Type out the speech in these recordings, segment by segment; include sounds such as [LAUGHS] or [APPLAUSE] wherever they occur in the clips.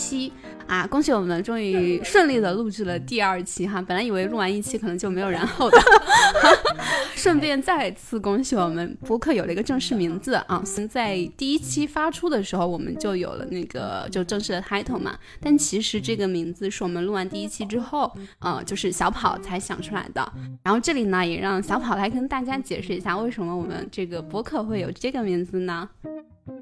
期啊！恭喜我们终于顺利的录制了第二期哈，本来以为录完一期可能就没有然后的，[LAUGHS] 顺便再次恭喜我们博客有了一个正式名字啊！在第一期发出的时候，我们就有了那个就正式的 title 嘛，但其实这个名字是我们录完第一期之后，呃，就是小跑才想出来的。然后这里呢，也让小跑来跟大家解释一下，为什么我们这个博客会有这个名字呢？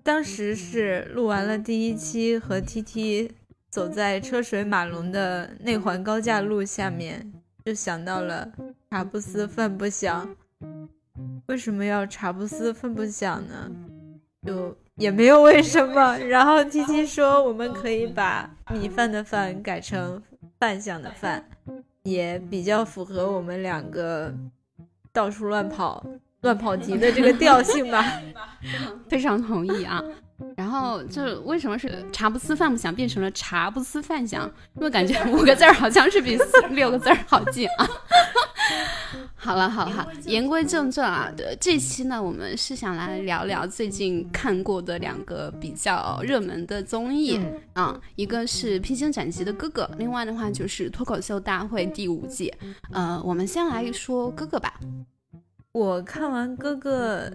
当时是录完了第一期，和 T T 走在车水马龙的内环高架路下面，就想到了茶不思饭不想。为什么要茶不思饭不想呢？就也没有为什么。然后 T T 说，我们可以把米饭的饭改成饭想的饭，也比较符合我们两个到处乱跑。乱跑题的这个调性吧，[LAUGHS] 非常同意啊。然后就为什么是茶不思饭不想变成了茶不思饭想？因为感觉五个字儿好像是比六个字儿好记啊。好了好了好，言归正传啊，这期呢我们是想来聊聊最近看过的两个比较热门的综艺啊，一个是《披荆斩棘的哥哥》，另外的话就是《脱口秀大会》第五季。呃，我们先来说哥哥吧。我看完哥哥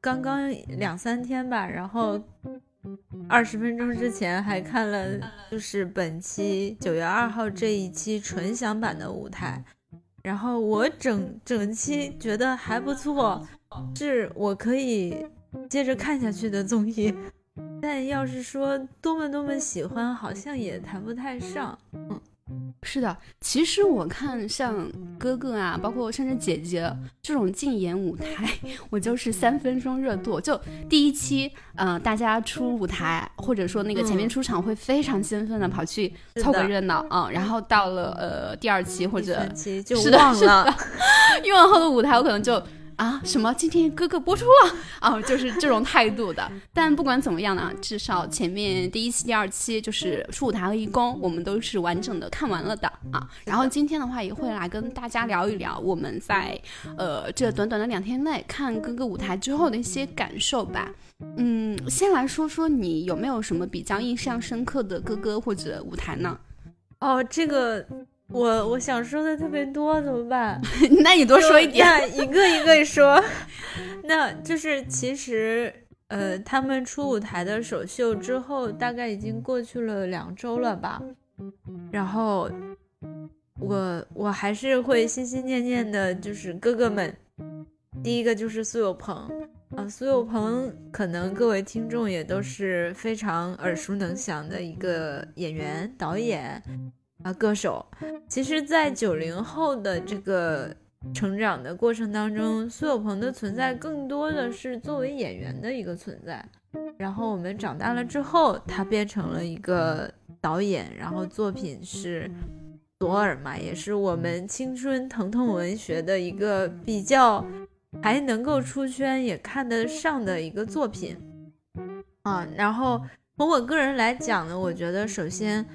刚刚两三天吧，然后二十分钟之前还看了，就是本期九月二号这一期纯享版的舞台，然后我整整期觉得还不错，是我可以接着看下去的综艺，但要是说多么多么喜欢，好像也谈不太上，是的，其实我看像哥哥啊，包括甚至姐姐这种竞演舞台，[LAUGHS] 我就是三分钟热度。就第一期，呃，大家出舞台或者说那个前面出场会非常兴奋的跑去凑个热闹啊，然后到了呃第二期或者就忘了，[LAUGHS] 越往后的舞台我可能就。啊，什么？今天哥哥播出了 [LAUGHS] 啊，就是这种态度的。但不管怎么样呢，至少前面第一期、第二期就是出舞台和义工，我们都是完整的看完了的啊。然后今天的话，也会来跟大家聊一聊我们在呃这短短的两天内看哥哥舞台之后的一些感受吧。嗯，先来说说你有没有什么比较印象深刻的哥哥或者舞台呢？哦，这个。我我想说的特别多，怎么办？[LAUGHS] 那你多说一点，一个一个说。[LAUGHS] 那就是其实，呃，他们出舞台的首秀之后，大概已经过去了两周了吧。然后，我我还是会心心念念的，就是哥哥们。第一个就是苏有朋啊，苏有朋可能各位听众也都是非常耳熟能详的一个演员、导演。啊，歌手，其实，在九零后的这个成长的过程当中，苏有朋的存在更多的是作为演员的一个存在。然后我们长大了之后，他变成了一个导演，然后作品是《左耳》嘛，也是我们青春疼痛文学的一个比较还能够出圈也看得上的一个作品啊。然后从我个人来讲呢，我觉得首先。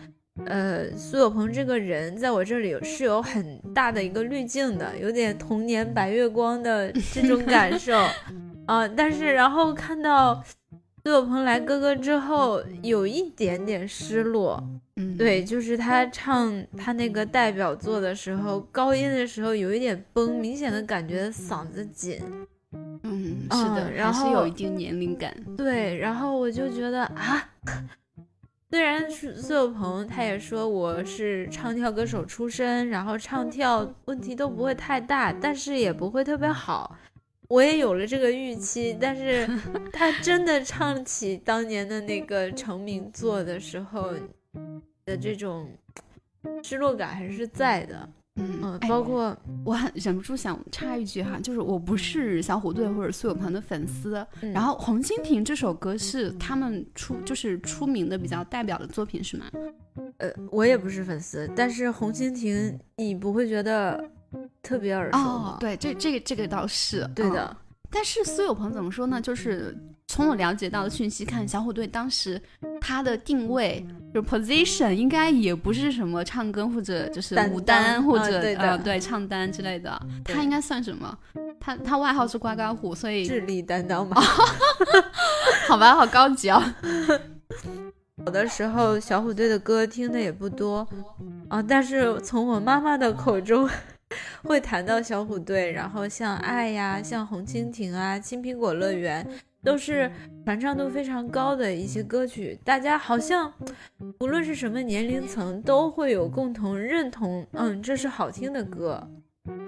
呃，苏有朋这个人在我这里是有很大的一个滤镜的，有点童年白月光的这种感受啊。但是然后看到苏有朋来哥哥之后，有一点点失落。嗯，对，就是他唱他那个代表作的时候，高音的时候有一点崩，明显的感觉嗓子紧。嗯，是的，然后有一定年龄感。对，然后我就觉得啊。虽然是苏有朋，他也说我是唱跳歌手出身，然后唱跳问题都不会太大，但是也不会特别好。我也有了这个预期，但是 [LAUGHS] 他真的唱起当年的那个成名作的时候的这种失落感还是在的。嗯，包括我很忍不住想插一句哈，就是我不是小虎队或者苏有朋的粉丝，然后《红蜻蜓》这首歌是他们出就是出名的比较代表的作品是吗？呃，我也不是粉丝，但是《红蜻蜓》你不会觉得特别耳熟吗？对，这这个这个倒是对的。但是苏有朋怎么说呢？就是从我了解到的讯息看，小虎队当时他的定位就 position 应该也不是什么唱歌或者就是舞担或者呃对唱单之类的，他应该算什么？他他外号是呱呱虎，所以智力担当嘛？[LAUGHS] 好吧，好高级哦。[LAUGHS] 的时候小虎队的歌听的也不多啊，但是从我妈妈的口中会谈到小虎队，然后像《爱》呀、像《红蜻蜓》啊、《青苹果乐园》。都是传唱度非常高的一些歌曲，大家好像无论是什么年龄层都会有共同认同，嗯，这是好听的歌。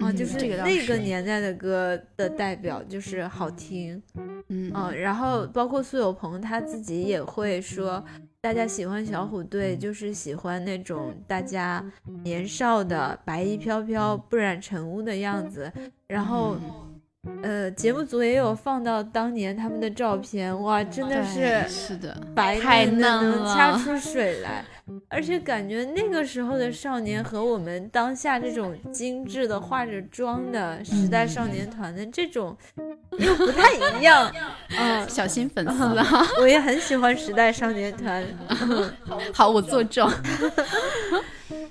啊，就是那个年代的歌的代表，就是好听，嗯。然后包括苏有朋他自己也会说，大家喜欢小虎队就是喜欢那种大家年少的白衣飘飘、不染尘污的样子，然后。呃，节目组也有放到当年他们的照片，哇，真的是是的，白嫩掐出水来，而且感觉那个时候的少年和我们当下这种精致的化着妆的时代少年团的这种又不太一样。[LAUGHS] 嗯，小心粉丝啊！[LAUGHS] 我也很喜欢时代少年团。[LAUGHS] 好，我作证。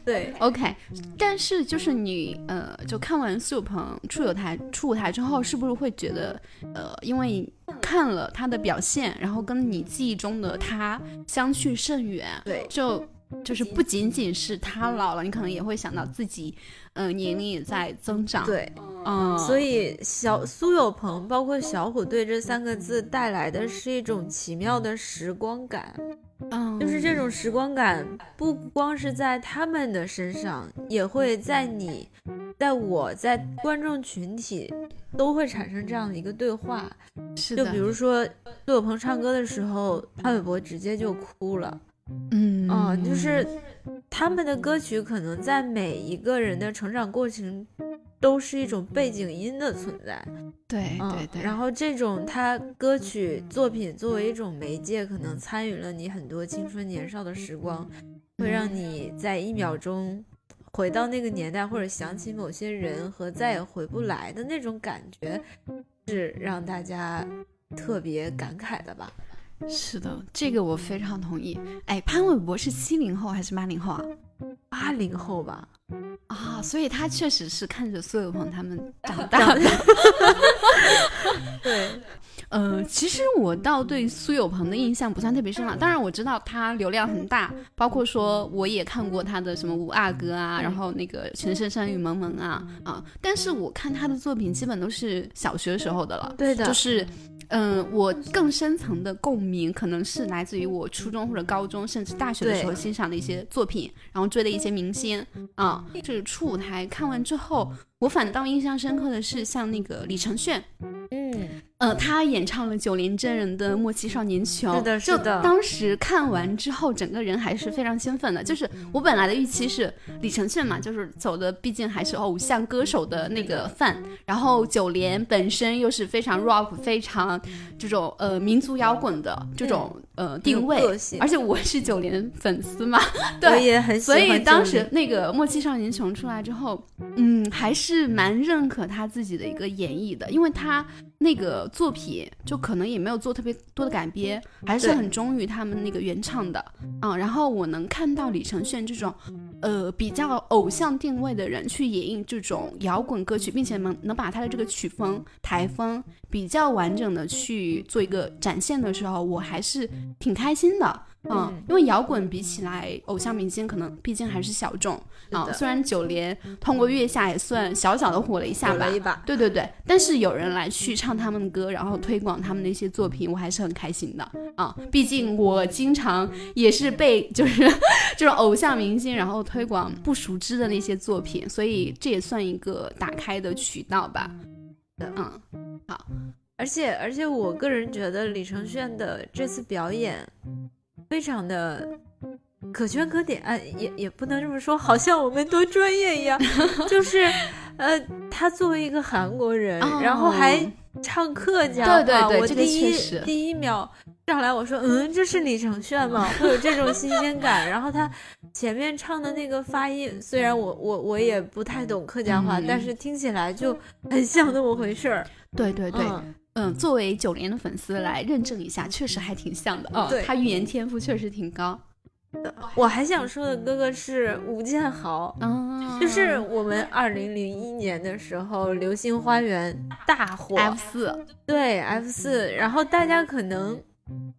对，OK，但是就是你呃，就看完苏有朋出舞台出舞台之后，是不是会觉得呃，因为看了他的表现，然后跟你记忆中的他相去甚远？对，就就是不仅仅是他老了，你可能也会想到自己，嗯，年龄也在增长。对，嗯，所以小苏有朋包括小虎队这三个字带来的是一种奇妙的时光感。嗯，就是这种时光感，不光是在他们的身上，也会在你、在我、在观众群体都会产生这样的一个对话。是的，就比如说苏有朋唱歌的时候，潘玮柏直接就哭了。嗯，啊，就是他们的歌曲可能在每一个人的成长过程。都是一种背景音的存在，对对对。然后这种他歌曲作品作为一种媒介，可能参与了你很多青春年少的时光，会让你在一秒钟回到那个年代，或者想起某些人和再也回不来的那种感觉，是让大家特别感慨的吧？是的，这个我非常同意。哎，潘玮柏是七零后还是八零后啊？八零后吧。啊，所以他确实是看着苏有朋他们长大的。[LAUGHS] 对，呃，其实我倒对苏有朋的印象不算特别深了。当然我知道他流量很大，包括说我也看过他的什么《五阿哥》啊，然后那个《情深深雨蒙蒙》啊啊。但是我看他的作品基本都是小学时候的了。对的，就是。嗯，我更深层的共鸣可能是来自于我初中或者高中，甚至大学的时候欣赏的一些作品，然后追的一些明星啊。就是初舞台看完之后，我反倒印象深刻的是像那个李承铉，嗯。呃，他演唱了九连真人的《莫欺少年穷》，是的，是的。当时看完之后，整个人还是非常兴奋的。就是我本来的预期是李承铉嘛，就是走的毕竟还是偶像歌手的那个范，然后九连本身又是非常 rock、非常这种呃民族摇滚的这种呃定位，而且我是九连粉丝嘛，[LAUGHS] 对，我也很喜欢。所以当时那个《莫欺少年穷》出来之后，嗯，还是蛮认可他自己的一个演绎的，因为他。那个作品就可能也没有做特别多的改编，还是很忠于他们那个原唱的啊。然后我能看到李承铉这种，呃，比较偶像定位的人去演绎这种摇滚歌曲，并且能能把他的这个曲风台风比较完整的去做一个展现的时候，我还是挺开心的。嗯，因为摇滚比起来，偶像明星可能毕竟还是小众啊。虽然九连通过月下也算小小的火了一下吧，对对对。但是有人来去唱他们的歌，然后推广他们的一些作品，我还是很开心的啊。毕竟我经常也是被就是这 [LAUGHS] 种偶像明星，然后推广不熟知的那些作品，所以这也算一个打开的渠道吧。嗯，好。而且而且，我个人觉得李承铉的这次表演。非常的可圈可点，啊，也也不能这么说，好像我们多专业一样。就是，呃，他作为一个韩国人，然后还唱客家话，对对对，我第一第一秒上来我说，嗯，这是李承铉吗？会有这种新鲜感。然后他前面唱的那个发音，虽然我我我也不太懂客家话，但是听起来就很像那么回事儿。对对对。嗯，作为九连的粉丝来认证一下，确实还挺像的啊。对，他语言天赋确实挺高。我还想说的哥哥是吴建豪，就是我们二零零一年的时候，《流星花园》大火，F 四，对 F 四，然后大家可能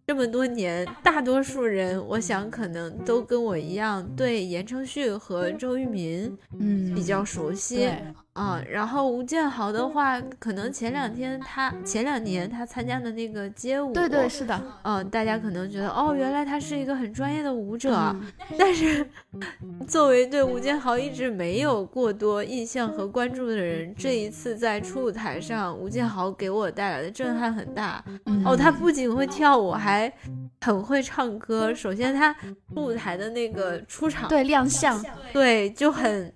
这么多年，大多数人，我想可能都跟我一样，对言承旭和周渝民，嗯，比较熟悉。啊，然后吴建豪的话，可能前两天他前两年他参加的那个街舞，对对是的，嗯，大家可能觉得哦，原来他是一个很专业的舞者，但是 [LAUGHS] 作为对吴建豪一直没有过多印象和关注的人，这一次在初舞台上，吴建豪给我带来的震撼很大。哦，他不仅会跳舞，还很会唱歌。首先他初舞台的那个出场，对亮相，对就很。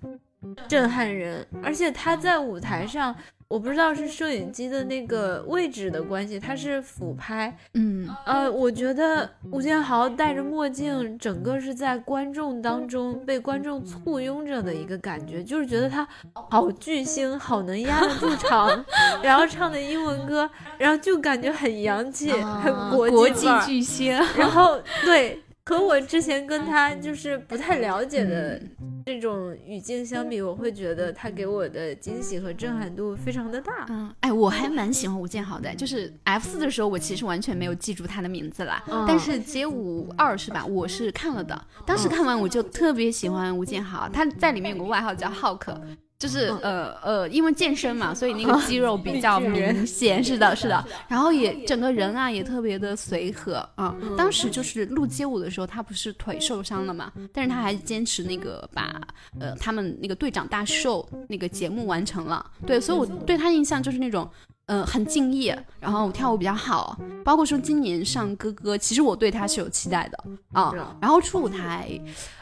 震撼人，而且他在舞台上，我不知道是摄影机的那个位置的关系，他是俯拍，嗯，呃，我觉得吴建豪戴着墨镜，整个是在观众当中被观众簇拥着的一个感觉，就是觉得他好巨星，好能压得住场，然后唱的英文歌，然后就感觉很洋气，很国际巨星，然后对。和我之前跟他就是不太了解的这种语境相比，我会觉得他给我的惊喜和震撼度非常的大。嗯，哎，我还蛮喜欢吴建豪的，就是 F 四的时候，我其实完全没有记住他的名字啦。但是街舞二是吧？我是看了的，当时看完我就特别喜欢吴建豪，他在里面有个外号叫浩克。就是呃呃，因为健身嘛，所以那个肌肉比较 [LAUGHS] 明显。是的，是的。然后也整个人啊也特别的随和啊。当时就是录街舞的时候，他不是腿受伤了嘛，但是他还坚持那个把呃他们那个队长大秀那个节目完成了。对，所以我对他印象就是那种呃很敬业，然后跳舞比较好。包括说今年上哥哥，其实我对他是有期待的啊。然后出舞台，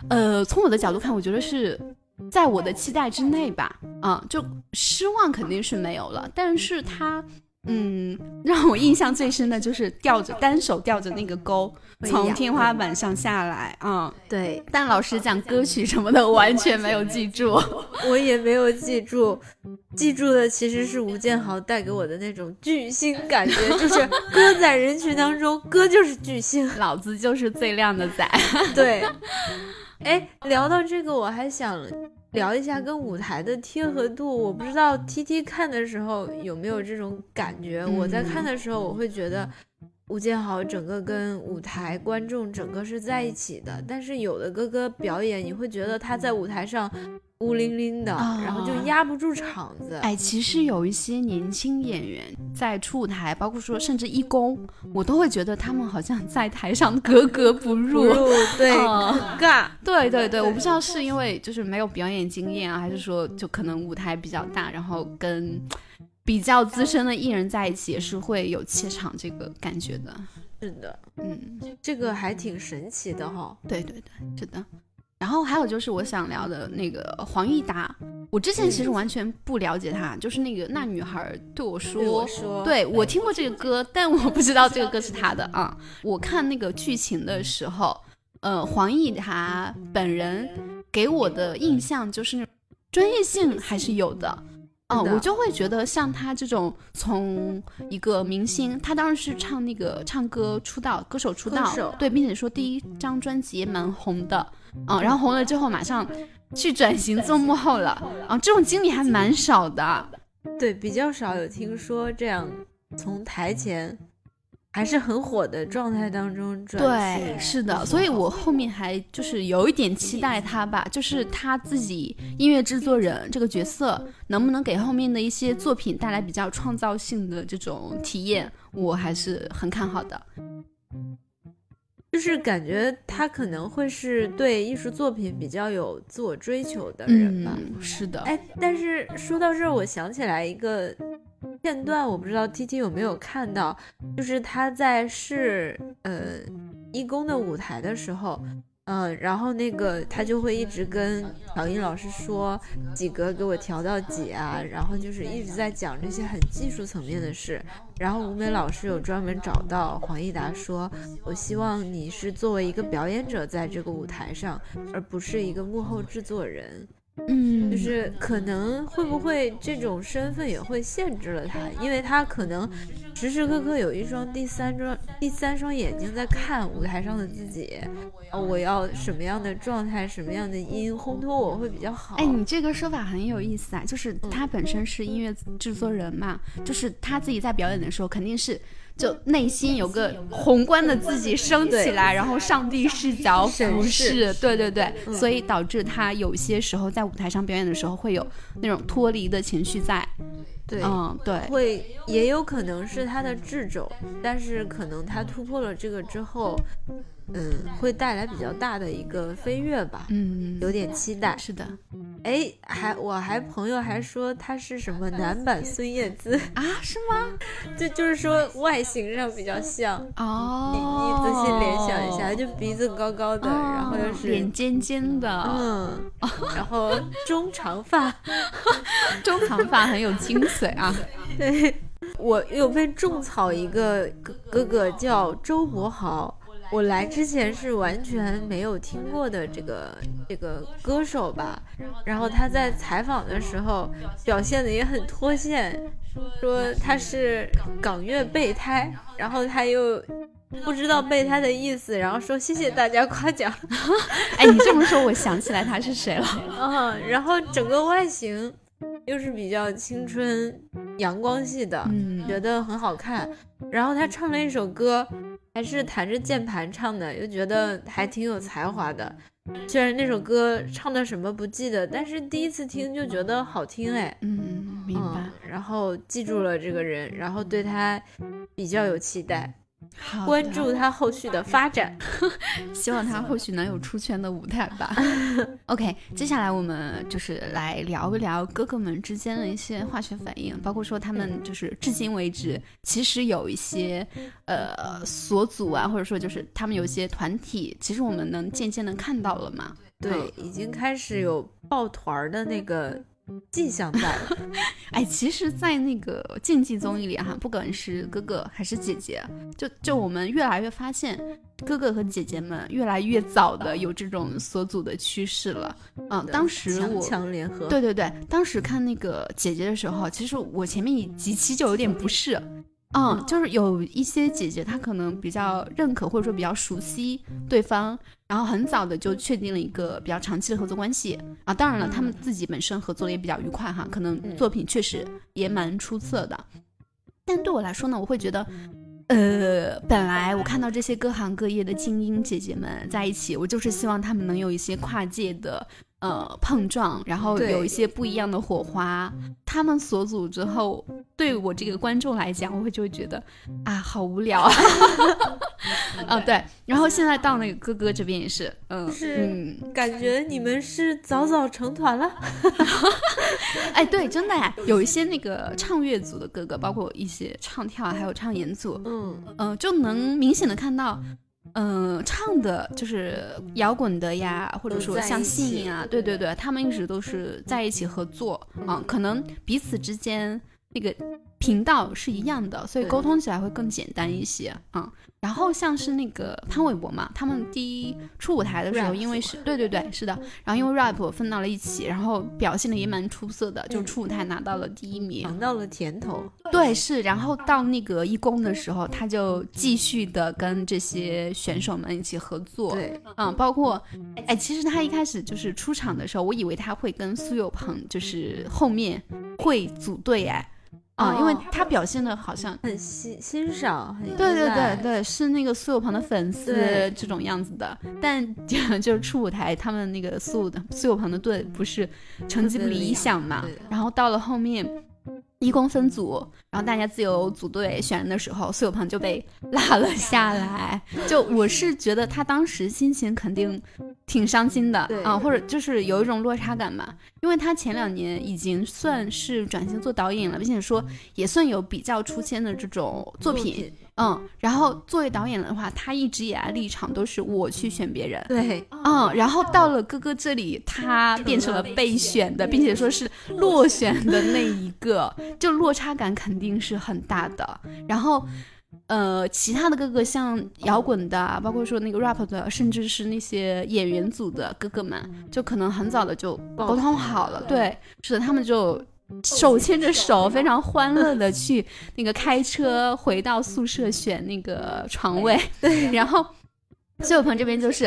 呃，从我的角度看，我觉得是。在我的期待之内吧，啊，就失望肯定是没有了。但是他，嗯，让我印象最深的就是吊着单手吊着那个钩从天花板上下来，啊，对。但老师讲，歌曲什么的完全没有记住，[LAUGHS] 我也没有记住，记住的其实是吴建豪带给我的那种巨星感觉，就是 [LAUGHS] 歌在人群当中，歌就是巨星，老子就是最靓的仔，[LAUGHS] 对。哎，聊到这个，我还想聊一下跟舞台的贴合度。我不知道 T T 看的时候有没有这种感觉。我在看的时候，我会觉得吴建豪整个跟舞台观众整个是在一起的。但是有的哥哥表演，你会觉得他在舞台上。孤零零的，然后就压不住场子。哎，其实有一些年轻演员在出舞台，包括说甚至一公，我都会觉得他们好像在台上格格不入，对，[LAUGHS] 尬。对对对，我不知道是因为就是没有表演经验啊，还是说就可能舞台比较大，然后跟比较资深的艺人在一起也是会有怯场这个感觉的。是的，嗯，这个还挺神奇的哈。对对对，是的。然后还有就是我想聊的那个黄义达，我之前其实完全不了解他，就是那个那女孩对我说，对我听过这个歌，但我不知道这个歌是他的啊。我看那个剧情的时候，呃，黄义达本人给我的印象就是专业性还是有的。嗯，我就会觉得像他这种从一个明星，他当时是唱那个唱歌出道，歌手出道，对，并且说第一张专辑也蛮红的，嗯，然后红了之后马上去转型做幕后了，啊，这种经历还蛮少的，对，比较少有听说这样从台前。还是很火的状态当中转对，是的，所以我后面还就是有一点期待他吧，就是他自己音乐制作人这个角色能不能给后面的一些作品带来比较创造性的这种体验，我还是很看好的。就是感觉他可能会是对艺术作品比较有自我追求的人吧。是的，哎，但是说到这儿，我想起来一个。片段我不知道 T T 有没有看到，就是他在试呃义工的舞台的时候，嗯，然后那个他就会一直跟小英老师说几格给我调到几啊，然后就是一直在讲这些很技术层面的事。然后吴美老师有专门找到黄义达说，我希望你是作为一个表演者在这个舞台上，而不是一个幕后制作人。嗯，就是可能会不会这种身份也会限制了他，因为他可能时时刻刻有一双第三双第三双眼睛在看舞台上的自己，我要什么样的状态，什么样的音烘托我会比较好。哎，你这个说法很有意思啊，就是他本身是音乐制作人嘛，就是他自己在表演的时候肯定是。就内心有个宏观的自己升起来，然后上帝视角俯视，对对对，所以导致他有些时候在舞台上表演的时候会有那种脱离的情绪在。对，嗯，对，会也有可能是他的掣肘，但是可能他突破了这个之后，嗯，会带来比较大的一个飞跃吧。嗯，有点期待。是的，哎，还我还朋友还说他是什么男版孙燕姿啊？是吗？[LAUGHS] 就就是说外形上比较像哦。你你仔细联想一下，就鼻子高高的，然后又是脸尖尖的，嗯，[LAUGHS] 然后中长发，[LAUGHS] 中长发很有精髓啊。对，我有被种草一个哥哥哥叫周柏豪。我来之前是完全没有听过的这个这个歌手吧，然后他在采访的时候表现的也很脱线，说他是港乐备胎，然后他又不知道备胎的意思，然后说谢谢大家夸奖。[LAUGHS] 哎，你这么说，我想起来他是谁了。[LAUGHS] 嗯，然后整个外形又是比较青春阳光系的，觉得很好看。然后他唱了一首歌。还是弹着键盘唱的，又觉得还挺有才华的。虽然那首歌唱的什么不记得，但是第一次听就觉得好听哎。嗯，明白。然后记住了这个人，然后对他比较有期待。关注他后续的发展，[LAUGHS] 希望他后续能有出圈的舞台吧。[LAUGHS] OK，接下来我们就是来聊一聊哥哥们之间的一些化学反应，包括说他们就是至今为止，其实有一些呃所组啊，或者说就是他们有一些团体，其实我们能渐渐的看到了嘛。对，已经开始有抱团的那个。迹象在了，[LAUGHS] 哎，其实，在那个竞技综艺里哈，不管是哥哥还是姐姐，就就我们越来越发现，哥哥和姐姐们越来越早的有这种所组的趋势了。嗯，当时强联合，对对对，当时看那个姐姐的时候，其实我前面几期就有点不适。嗯，就是有一些姐姐，她可能比较认可，或者说比较熟悉对方，然后很早的就确定了一个比较长期的合作关系啊。当然了，他们自己本身合作的也比较愉快哈，可能作品确实也蛮出色的。但对我来说呢，我会觉得，呃，本来我看到这些各行各业的精英姐姐们在一起，我就是希望他们能有一些跨界的。呃，碰撞，然后有一些不一样的火花。他们所组之后，对我这个观众来讲，我会就会觉得啊，好无聊啊。啊，[LAUGHS] 对。然后现在到那个哥哥这边也是，嗯，是感觉你们是早早成团了。[LAUGHS] 哎，对，真的呀，有一些那个唱乐组的哥哥，包括一些唱跳还有唱演组，嗯嗯，就能明显的看到。嗯，唱的就是摇滚的呀，或者说像信啊，对对对，他们一直都是在一起合作啊，可能彼此之间那个频道是一样的，所以沟通起来会更简单一些啊。然后像是那个潘玮柏嘛，他们第一出舞台的时候，因为是对对对是的，然后因为 rap 分到了一起，然后表现的也蛮出色的，就出舞台拿到了第一名，尝到了甜头。对，是。然后到那个一公的时候，他就继续的跟这些选手们一起合作。对，嗯，包括哎，其实他一开始就是出场的时候，我以为他会跟苏有朋就是后面会组队哎。啊，因为他表现的好像很欣欣赏，很对对对对，是那个苏有朋的粉丝这种样子的。但就 [LAUGHS] 是出舞台，他们那个苏的苏有朋的队不是成绩不理想嘛，然后到了后面。一公分组，然后大家自由组队选人的时候，苏有朋就被 [LAUGHS] 拉了下来。就我是觉得他当时心情肯定挺伤心的啊，或者就是有一种落差感吧，因为他前两年已经算是转型做导演了，并且说也算有比较出圈的这种作品。嗯，然后作为导演的话，他一直以来立场都是我去选别人。对，嗯，然后到了哥哥这里，他变成了被选的，并且说是落选的那一个，就落差感肯定是很大的。然后，呃，其他的哥哥像摇滚的，包括说那个 rap 的，甚至是那些演员组的哥哥们，就可能很早的就沟通好了。对，是的，他们就。手牵着手，非常欢乐的 [LAUGHS] 去那个开车回到宿舍选那个床位。对，[LAUGHS] 然后苏有朋这边就是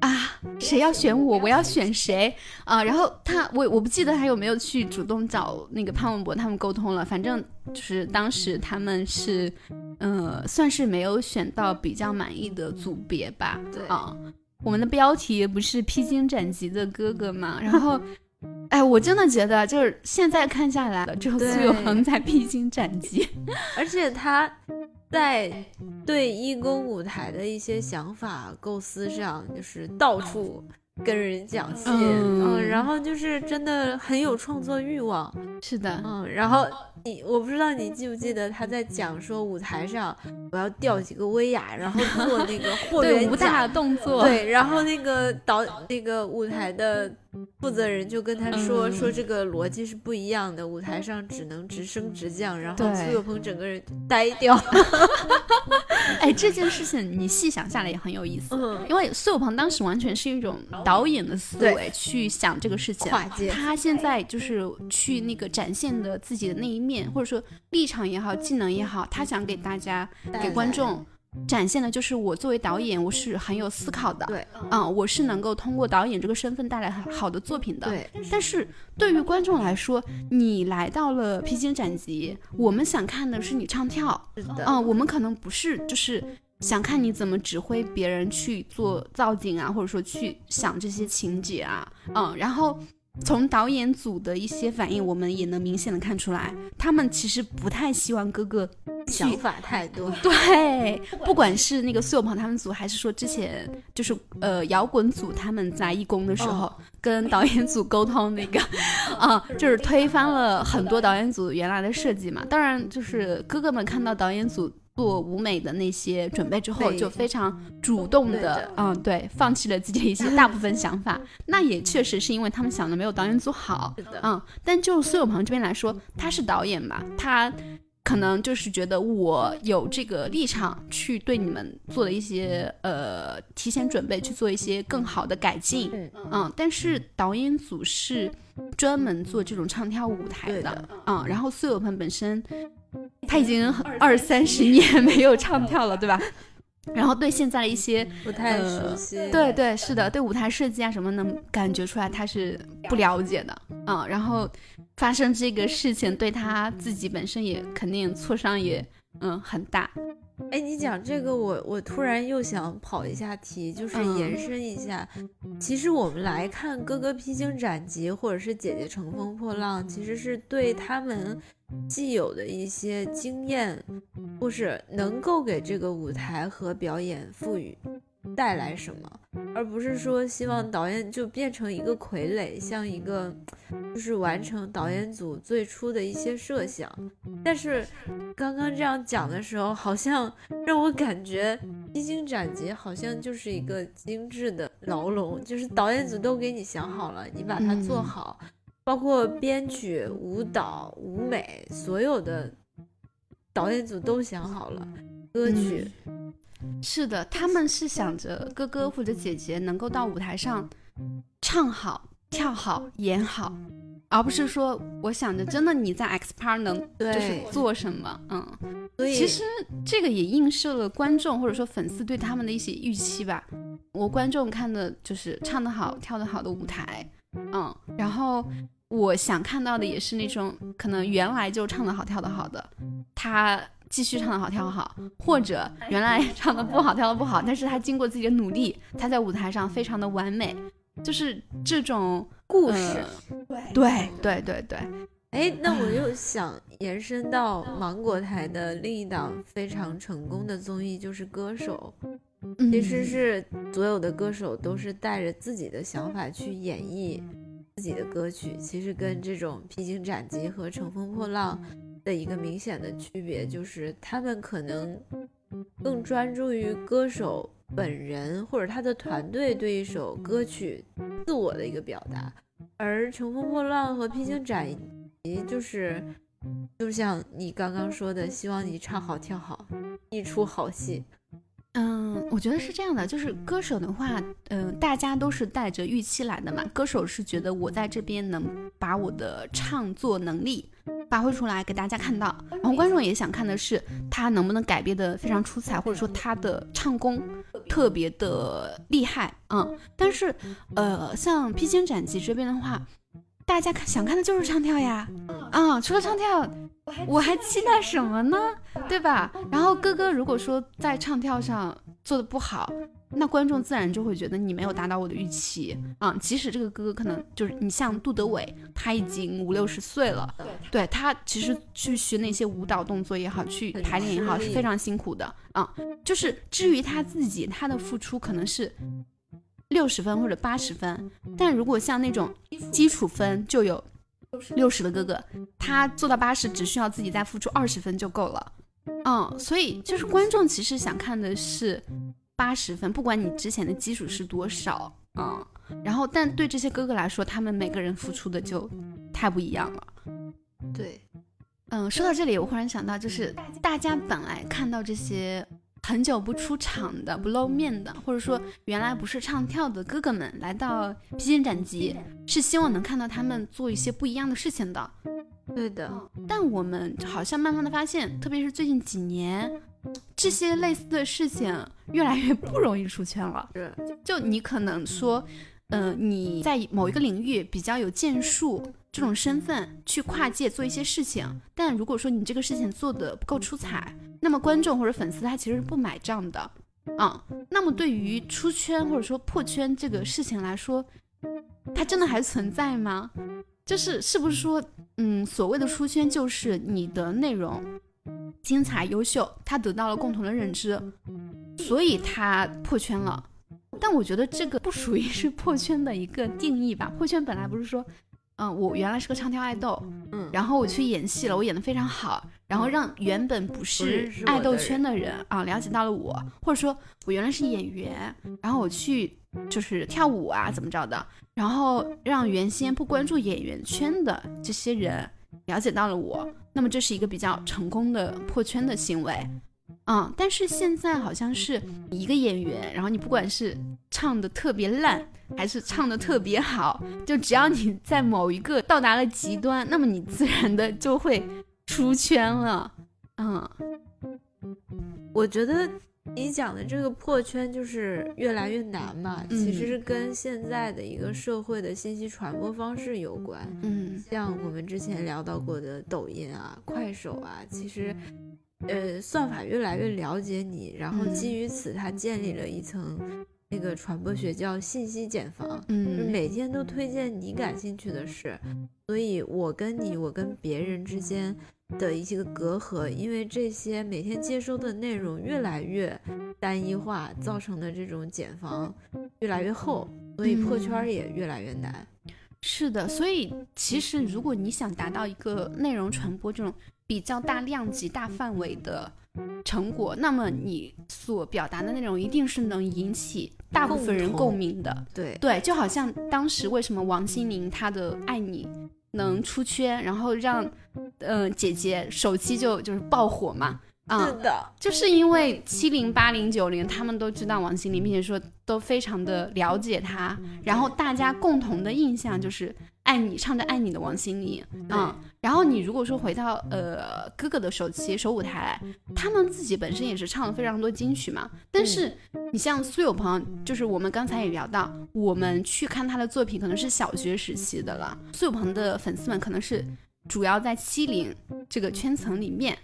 啊，谁要选我，我要选谁啊？然后他，我我不记得他有没有去主动找那个潘文博他们沟通了。反正就是当时他们是，呃，算是没有选到比较满意的组别吧。对啊，我们的标题不是披荆斩棘的哥哥嘛？然后，哎，我真的觉得就是现在看下来了，只有苏有朋在披荆斩棘，[LAUGHS] 而且他。在对义工舞台的一些想法构思上，就是到处跟人讲戏，嗯，然后就是真的很有创作欲望，是的，嗯，然后。你我不知道你记不记得他在讲说舞台上我要吊几个威亚，然后做那个 [LAUGHS] 霍元甲动作，对，然后那个导那个舞台的负责人就跟他说说这个逻辑是不一样的，舞台上只能直升直降，然后苏有朋整个人呆掉。[LAUGHS] 哎，这件事情你细想下来也很有意思，因为苏有朋当时完全是一种导演的思维去想这个事情，他现在就是去那个展现的自己的那一。面或者说立场也好，技能也好，他想给大家、给观众展现的就是我作为导演，我是很有思考的。对，嗯，我是能够通过导演这个身份带来很好的作品的。对，但是对于观众来说，你来到了披荆斩棘，我们想看的是你唱跳。是的，嗯，我们可能不是就是想看你怎么指挥别人去做造景啊，或者说去想这些情节啊，嗯，然后。从导演组的一些反应，我们也能明显的看出来，他们其实不太希望哥哥想法太多。[LAUGHS] 对，不管是那个苏有朋他们组，还是说之前就是呃摇滚组他们在义工的时候跟导演组沟通那个，[LAUGHS] 啊，[LAUGHS] 就是推翻了很多导演组原来的设计嘛。当然，就是哥哥们看到导演组。做舞美的那些准备之后，就非常主动的，嗯，对，放弃了自己的一些大部分想法。那也确实是因为他们想的没有导演组好，嗯。但就苏有朋这边来说，他是导演嘛，他可能就是觉得我有这个立场去对你们做的一些呃提前准备，去做一些更好的改进，嗯。但是导演组是专门做这种唱跳舞台的，嗯。然后苏有朋本身。他已经二三十年没有唱跳了，对吧？[LAUGHS] 然后对现在的一些不太熟悉，对对是的，对舞台设计啊什么能感觉出来他是不了解的，嗯。然后发生这个事情，对他自己本身也肯定挫伤也嗯很大。哎，你讲这个，我我突然又想跑一下题，就是延伸一下。其实我们来看《哥哥披荆斩棘》或者是《姐姐乘风破浪》，其实是对他们既有的一些经验，或是能够给这个舞台和表演赋予。带来什么，而不是说希望导演就变成一个傀儡，像一个就是完成导演组最初的一些设想。但是刚刚这样讲的时候，好像让我感觉《披荆斩棘》好像就是一个精致的牢笼，就是导演组都给你想好了，你把它做好，包括编曲、舞蹈、舞美，所有的导演组都想好了，歌曲。是的，他们是想着哥哥或者姐姐能够到舞台上唱好、跳好、演好，而不是说我想着真的你在 X Part 能就是做什么，嗯。所以其实这个也映射了观众或者说粉丝对他们的一些预期吧。我观众看的就是唱得好、跳得好的舞台，嗯。然后我想看到的也是那种可能原来就唱得好、跳得好的他。继续唱的好跳得好，或者原来唱的不好跳的不好，但是他经过自己的努力，他在舞台上非常的完美，就是这种故事。对对对对。哎，那我又想延伸到芒果台的另一档非常成功的综艺，就是《歌手》。其实是所有的歌手都是带着自己的想法去演绎自己的歌曲，其实跟这种披荆斩棘和乘风破浪。的一个明显的区别就是，他们可能更专注于歌手本人或者他的团队对一首歌曲自我的一个表达，而《乘风破浪》和《披荆斩棘》就是，就像你刚刚说的，希望你唱好跳好，一出好戏。嗯，我觉得是这样的，就是歌手的话，嗯，大家都是带着预期来的嘛。歌手是觉得我在这边能把我的唱作能力发挥出来给大家看到，然后观众也想看的是他能不能改编的非常出彩，或者说他的唱功特别的厉害，嗯，但是呃，像披荆斩棘这边的话，大家看想看的就是唱跳呀，啊，除了唱跳，我还期待什么呢？[LAUGHS] 对吧？然后哥哥如果说在唱跳上做的不好。那观众自然就会觉得你没有达到我的预期啊！即使这个哥哥可能就是你像杜德伟，他已经五六十岁了，对他其实去学那些舞蹈动作也好，去排练也好，是非常辛苦的啊。就是至于他自己，他的付出可能是六十分或者八十分，但如果像那种基础分就有六十的哥哥，他做到八十只需要自己再付出二十分就够了。嗯，所以就是观众其实想看的是。八十分，不管你之前的基础是多少嗯，然后但对这些哥哥来说，他们每个人付出的就太不一样了。对，嗯，说到这里，我忽然想到，就是大家本来看到这些很久不出场的、不露面的，或者说原来不是唱跳的哥哥们来到披荆斩棘，是希望能看到他们做一些不一样的事情的。对的，但我们好像慢慢的发现，特别是最近几年。这些类似的事情越来越不容易出圈了。是，就你可能说，嗯，你在某一个领域比较有建树这种身份去跨界做一些事情，但如果说你这个事情做的不够出彩，那么观众或者粉丝他其实是不买账的。啊，那么对于出圈或者说破圈这个事情来说，它真的还存在吗？就是是不是说，嗯，所谓的出圈就是你的内容。精彩优秀，他得到了共同的认知，所以他破圈了。但我觉得这个不属于是破圈的一个定义吧。破圈本来不是说，嗯，我原来是个唱跳爱豆，嗯，然后我去演戏了，我演的非常好，然后让原本不是爱豆圈的人啊了解到了我，或者说我原来是演员，然后我去就是跳舞啊怎么着的，然后让原先不关注演员圈的这些人。了解到了我，那么这是一个比较成功的破圈的行为，嗯，但是现在好像是一个演员，然后你不管是唱的特别烂，还是唱的特别好，就只要你在某一个到达了极端，那么你自然的就会出圈了，嗯，我觉得。你讲的这个破圈就是越来越难嘛，其实是跟现在的一个社会的信息传播方式有关。嗯，像我们之前聊到过的抖音啊、快手啊，其实，呃，算法越来越了解你，然后基于此，它建立了一层那个传播学叫信息茧房，嗯，每天都推荐你感兴趣的事，所以我跟你，我跟别人之间。的一些个隔阂，因为这些每天接收的内容越来越单一化，造成的这种茧房越来越厚，所以破圈也越来越难。是的，所以其实如果你想达到一个内容传播这种比较大量级、大范围的成果，那么你所表达的内容一定是能引起大部分人共鸣的。对对，就好像当时为什么王心凌她的《爱你》。能出圈，然后让，嗯，姐姐手机就就是爆火嘛，啊，是的，就是因为七零八零九零他们都知道王心凌，并且说都非常的了解她，然后大家共同的印象就是爱你，唱着爱你的王心凌，嗯，然后你如果说回到呃哥哥的首期首舞台，他们自己本身也是唱了非常多金曲嘛，但是。你像苏有朋，就是我们刚才也聊到，我们去看他的作品可能是小学时期的了。苏有朋的粉丝们可能是主要在七零这个圈层里面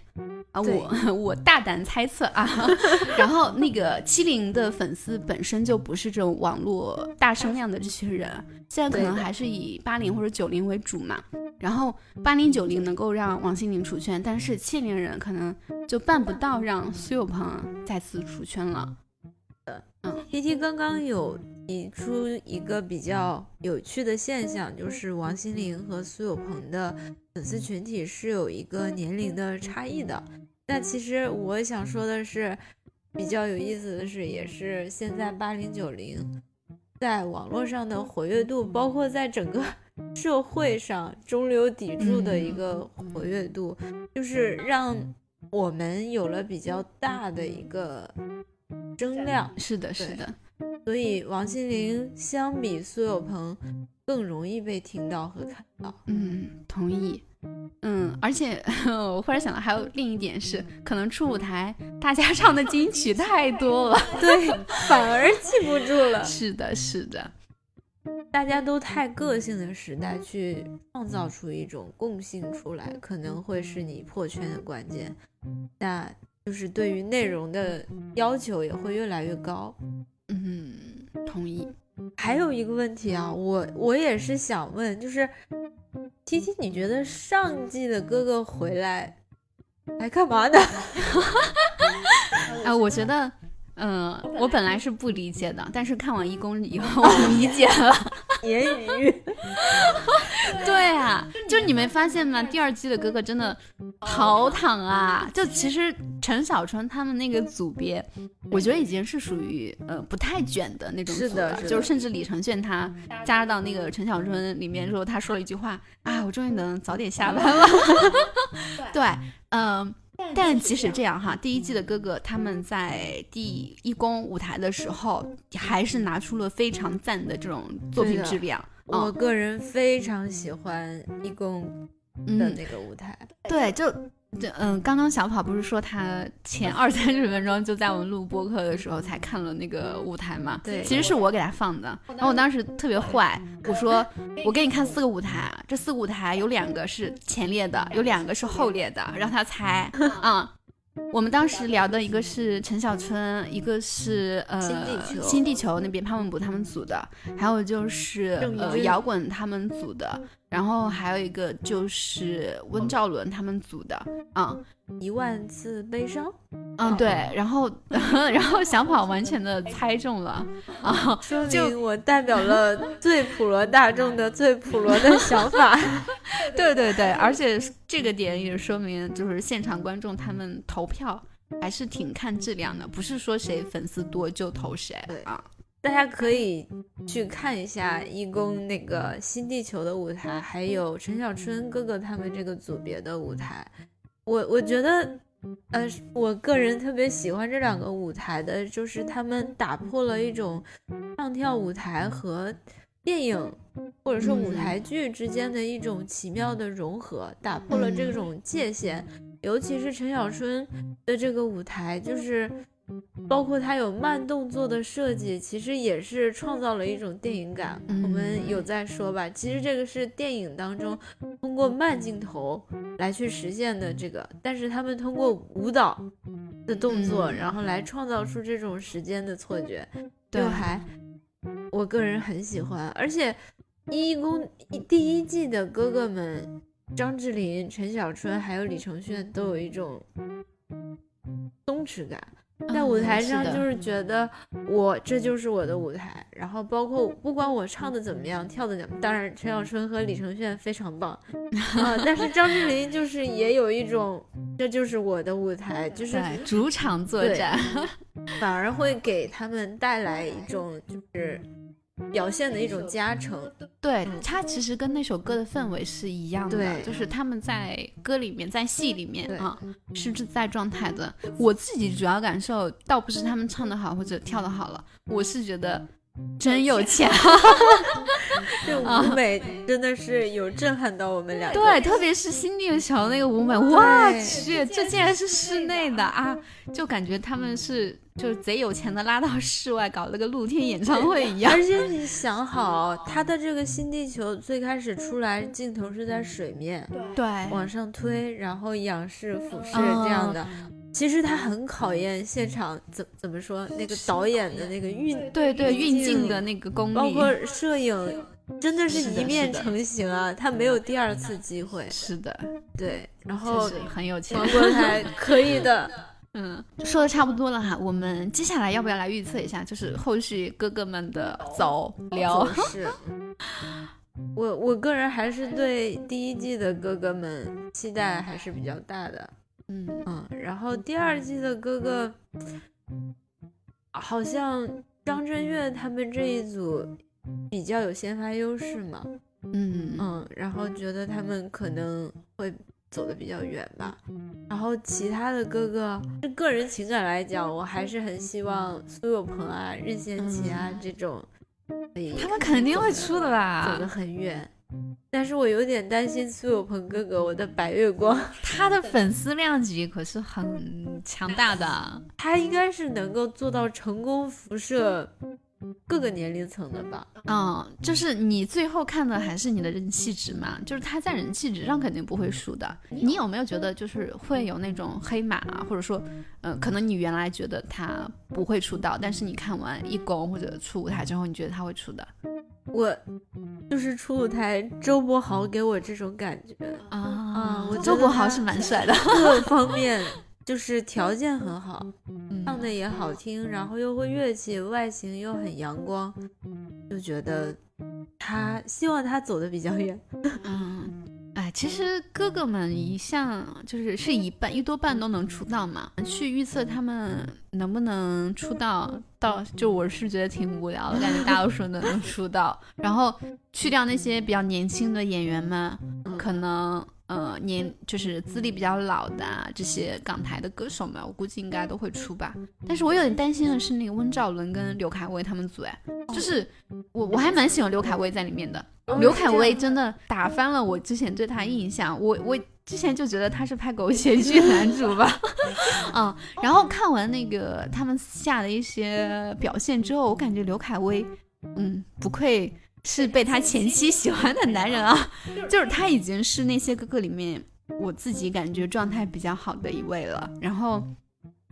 啊，我 [LAUGHS] 我大胆猜测啊。[LAUGHS] 然后那个七零的粉丝本身就不是这种网络大声量的这些人，现在可能还是以八零或者九零为主嘛。然后八零九零能够让王心凌出圈，但是七零人可能就办不到让苏有朋再次出圈了。嗯，T T 刚刚有提出一个比较有趣的现象，就是王心凌和苏有朋的粉丝群体是有一个年龄的差异的。那其实我想说的是，比较有意思的是，也是现在八零九零在网络上的活跃度，包括在整个 [LAUGHS] 社会上中流砥柱的一个活跃度，就是让我们有了比较大的一个。声量是的，是的，所以王心凌相比苏有朋更容易被听到和看到。嗯，同意。嗯，而且 [LAUGHS] 我忽然想到，还有另一点是，可能初舞台大家唱的金曲太多了，[LAUGHS] 对，反而记不住了。是的，是的，大家都太个性的时代，去创造出一种共性出来，可能会是你破圈的关键。那就是对于内容的要求也会越来越高。嗯，同意。还有一个问题啊，我我也是想问，就是 T T，你觉得上季的哥哥回来来干嘛呢？啊，[LAUGHS] 我觉得，嗯，我本来是不理解的，但是看完一公以后，我 [LAUGHS] 理解了。[LAUGHS] 言语，[LAUGHS] 对啊，就你没发现吗？第二季的哥哥真的好躺啊！就其实陈小春他们那个组别，我觉得已经是属于呃不太卷的那种组了，就是甚至李承铉他加入到那个陈小春里面之后，他说了一句话啊，我终于能早点下班了。对，嗯。但即使这样哈，第一季的哥哥他们在第一公舞台的时候，还是拿出了非常赞的这种作品质量。我个人非常喜欢一公的那个舞台，对，就。对，嗯，刚刚小跑不是说他前二三十分钟就在我们录播客的时候才看了那个舞台嘛？对，其实是我给他放的。然后我当时特别坏，我说我给你看四个舞台，这四个舞台有两个是前列的，有两个是后列的，让他猜啊。我们当时聊的一个是陈小春，一个是呃新地球新地球那边潘玮柏他们组的，还有就是呃摇滚他们组的。然后还有一个就是温兆伦他们组的，嗯，一万次悲伤，嗯，对，然后 [LAUGHS] 然后小跑完全的猜中了，[LAUGHS] 啊，说明我代表了最普罗大众的最普罗的想法，[LAUGHS] 对对对，而且这个点也说明就是现场观众他们投票还是挺看质量的，不是说谁粉丝多就投谁啊。大家可以去看一下义工那个新地球的舞台，还有陈小春哥哥他们这个组别的舞台。我我觉得，呃，我个人特别喜欢这两个舞台的，就是他们打破了一种唱跳舞台和电影或者是舞台剧之间的一种奇妙的融合，打破了这种界限。尤其是陈小春的这个舞台，就是。包括它有慢动作的设计，其实也是创造了一种电影感。我们有在说吧，其实这个是电影当中通过慢镜头来去实现的这个，但是他们通过舞蹈的动作，然后来创造出这种时间的错觉，就还我个人很喜欢。而且一公第一季的哥哥们，张智霖、陈小春还有李承铉都有一种松弛感。在舞台上就是觉得我这就是我的舞台，然后包括不管我唱的怎么样，跳的怎么，当然陈小春和李承铉非常棒 [LAUGHS] 啊，但是张智霖就是也有一种这就是我的舞台，就 [LAUGHS] 是主场作战，[LAUGHS] 反而会给他们带来一种就是。表现的一种加成，对它其实跟那首歌的氛围是一样的，就是他们在歌里面，在戏里面啊，是在状态的。我自己主要感受倒不是他们唱的好或者跳的好了，我是觉得真有钱，这 [LAUGHS] 舞美真的是有震撼到我们俩。对，特别是新地球那个舞美，我去，这竟然是室内的啊，就感觉他们是。就是贼有钱的拉到室外搞了个露天演唱会一样，[LAUGHS] 而且你想好，他的这个新地球最开始出来镜头是在水面，对，往上推，然后仰视、俯视这样的，其实他很考验现场怎怎么说那个导演的那个运，对对运镜的那个功力，包括摄影，[LAUGHS] 真的是一面成型啊，他没有第二次机会，是的，对，然后很有钱，王国才 [LAUGHS] 可以的。[LAUGHS] 嗯，说的差不多了哈，我们接下来要不要来预测一下，就是后续哥哥们的走聊？是，我我个人还是对第一季的哥哥们期待还是比较大的。嗯嗯，然后第二季的哥哥，好像张震岳他们这一组比较有先发优势嘛。嗯嗯，然后觉得他们可能会。走的比较远吧，然后其他的哥哥，就个人情感来讲，我还是很希望苏有朋啊、任贤齐啊这种，他们肯定会出的啦，走得很远。但是我有点担心苏有朋哥哥，我的白月光，[LAUGHS] 他的粉丝量级可是很强大的，他应该是能够做到成功辐射各个年龄层的吧？嗯，就是你最后看的还是你的人气值嘛，就是他在人气值上肯定不会输的。你有没有觉得就是会有那种黑马啊，或者说，呃，可能你原来觉得他不会出道，但是你看完一公或者出舞台之后，你觉得他会出的？我就是出舞台周柏豪给我这种感觉啊啊！我周柏豪是蛮帅的，各方面就是条件很好，唱的也好听，然后又会乐器，外形又很阳光，就觉得他希望他走的比较远。[LAUGHS] 嗯。哎，其实哥哥们一向就是是一半一多半都能出道嘛。去预测他们能不能出道，到就我是觉得挺无聊的，感觉大多数都能出道。然后去掉那些比较年轻的演员们，可能。呃，年就是资历比较老的这些港台的歌手们，我估计应该都会出吧。但是我有点担心的是那个温兆伦跟刘恺威他们组，哎，就是我我还蛮喜欢刘恺威在里面的。刘恺威真的打翻了我之前对他印象，我我之前就觉得他是拍狗血剧男主吧，[LAUGHS] 嗯，然后看完那个他们下的一些表现之后，我感觉刘恺威，嗯，不愧。是被他前妻喜欢的男人啊，就是他已经是那些哥哥里面我自己感觉状态比较好的一位了，然后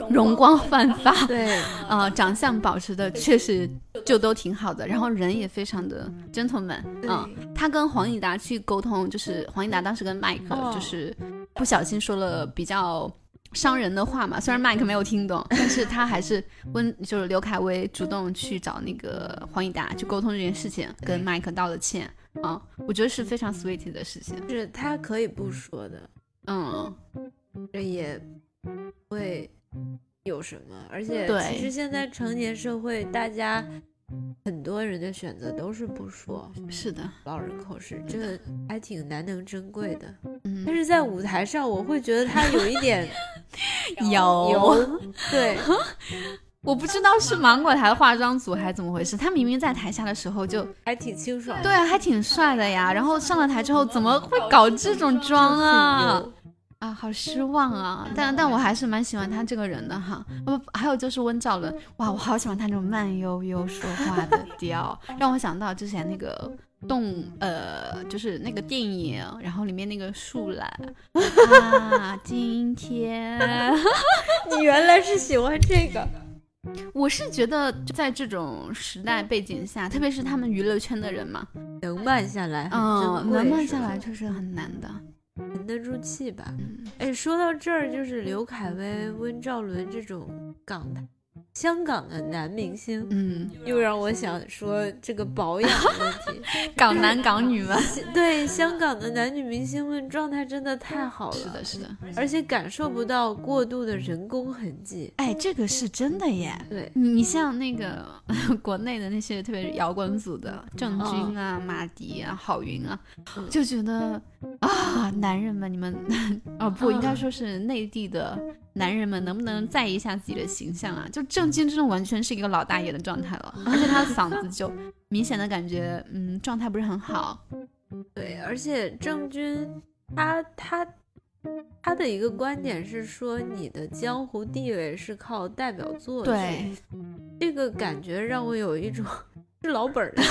容光焕发，对，呃，长相保持的确实就都挺好的，然后人也非常的 gentleman，嗯，他跟黄义达去沟通，就是黄义达当时跟麦克就是不小心说了比较。伤人的话嘛，虽然麦克没有听懂，[LAUGHS] 但是他还是温，就是刘恺威主动去找那个黄义达去沟通这件事情，跟麦克道了歉啊，我觉得是非常 sweet 的事情，就是他可以不说的，嗯，这也会有什么，而且其实现在成年社会大家。很多人的选择都是不说，是的，老人口是，这还挺难能珍贵的。嗯，但是在舞台上，我会觉得他有一点 [LAUGHS] 油，对，[LAUGHS] 我不知道是芒果台的化妆组还是怎么回事，他明明在台下的时候就还挺清爽，对啊，还挺帅的呀，然后上了台之后怎么会搞这种妆啊？啊，好失望啊！但但我还是蛮喜欢他这个人的哈。不，还有就是温兆伦，哇，我好喜欢他那种慢悠悠说话的调，[LAUGHS] 让我想到之前那个动，呃，就是那个电影，然后里面那个树懒啊。今天 [LAUGHS] 你原来是喜欢这个？[LAUGHS] 我是觉得在这种时代背景下，特别是他们娱乐圈的人嘛，能慢下来，嗯，能慢下来就是很难的。沉得住气吧。哎，说到这儿，就是刘恺威、温兆伦这种港台。香港的男明星，嗯，又让我想说这个保养的问题。[LAUGHS] 港男港女们，对香港的男女明星们状态真的太好了，是的，是的，而且感受不到过度的人工痕迹。哎，这个是真的耶。对，你像那个 [LAUGHS] 国内的那些特别是摇滚组的郑钧啊、马迪啊、郝云啊，就觉得啊，男人们，你们 [LAUGHS] 哦不应该说是内地的。男人们能不能在意一下自己的形象啊？就郑钧这种完全是一个老大爷的状态了，而且他的嗓子就 [LAUGHS] 明显的感觉，嗯，状态不是很好。对，而且郑钧他他他的一个观点是说，你的江湖地位是靠代表作。对，这个感觉让我有一种。是老本儿的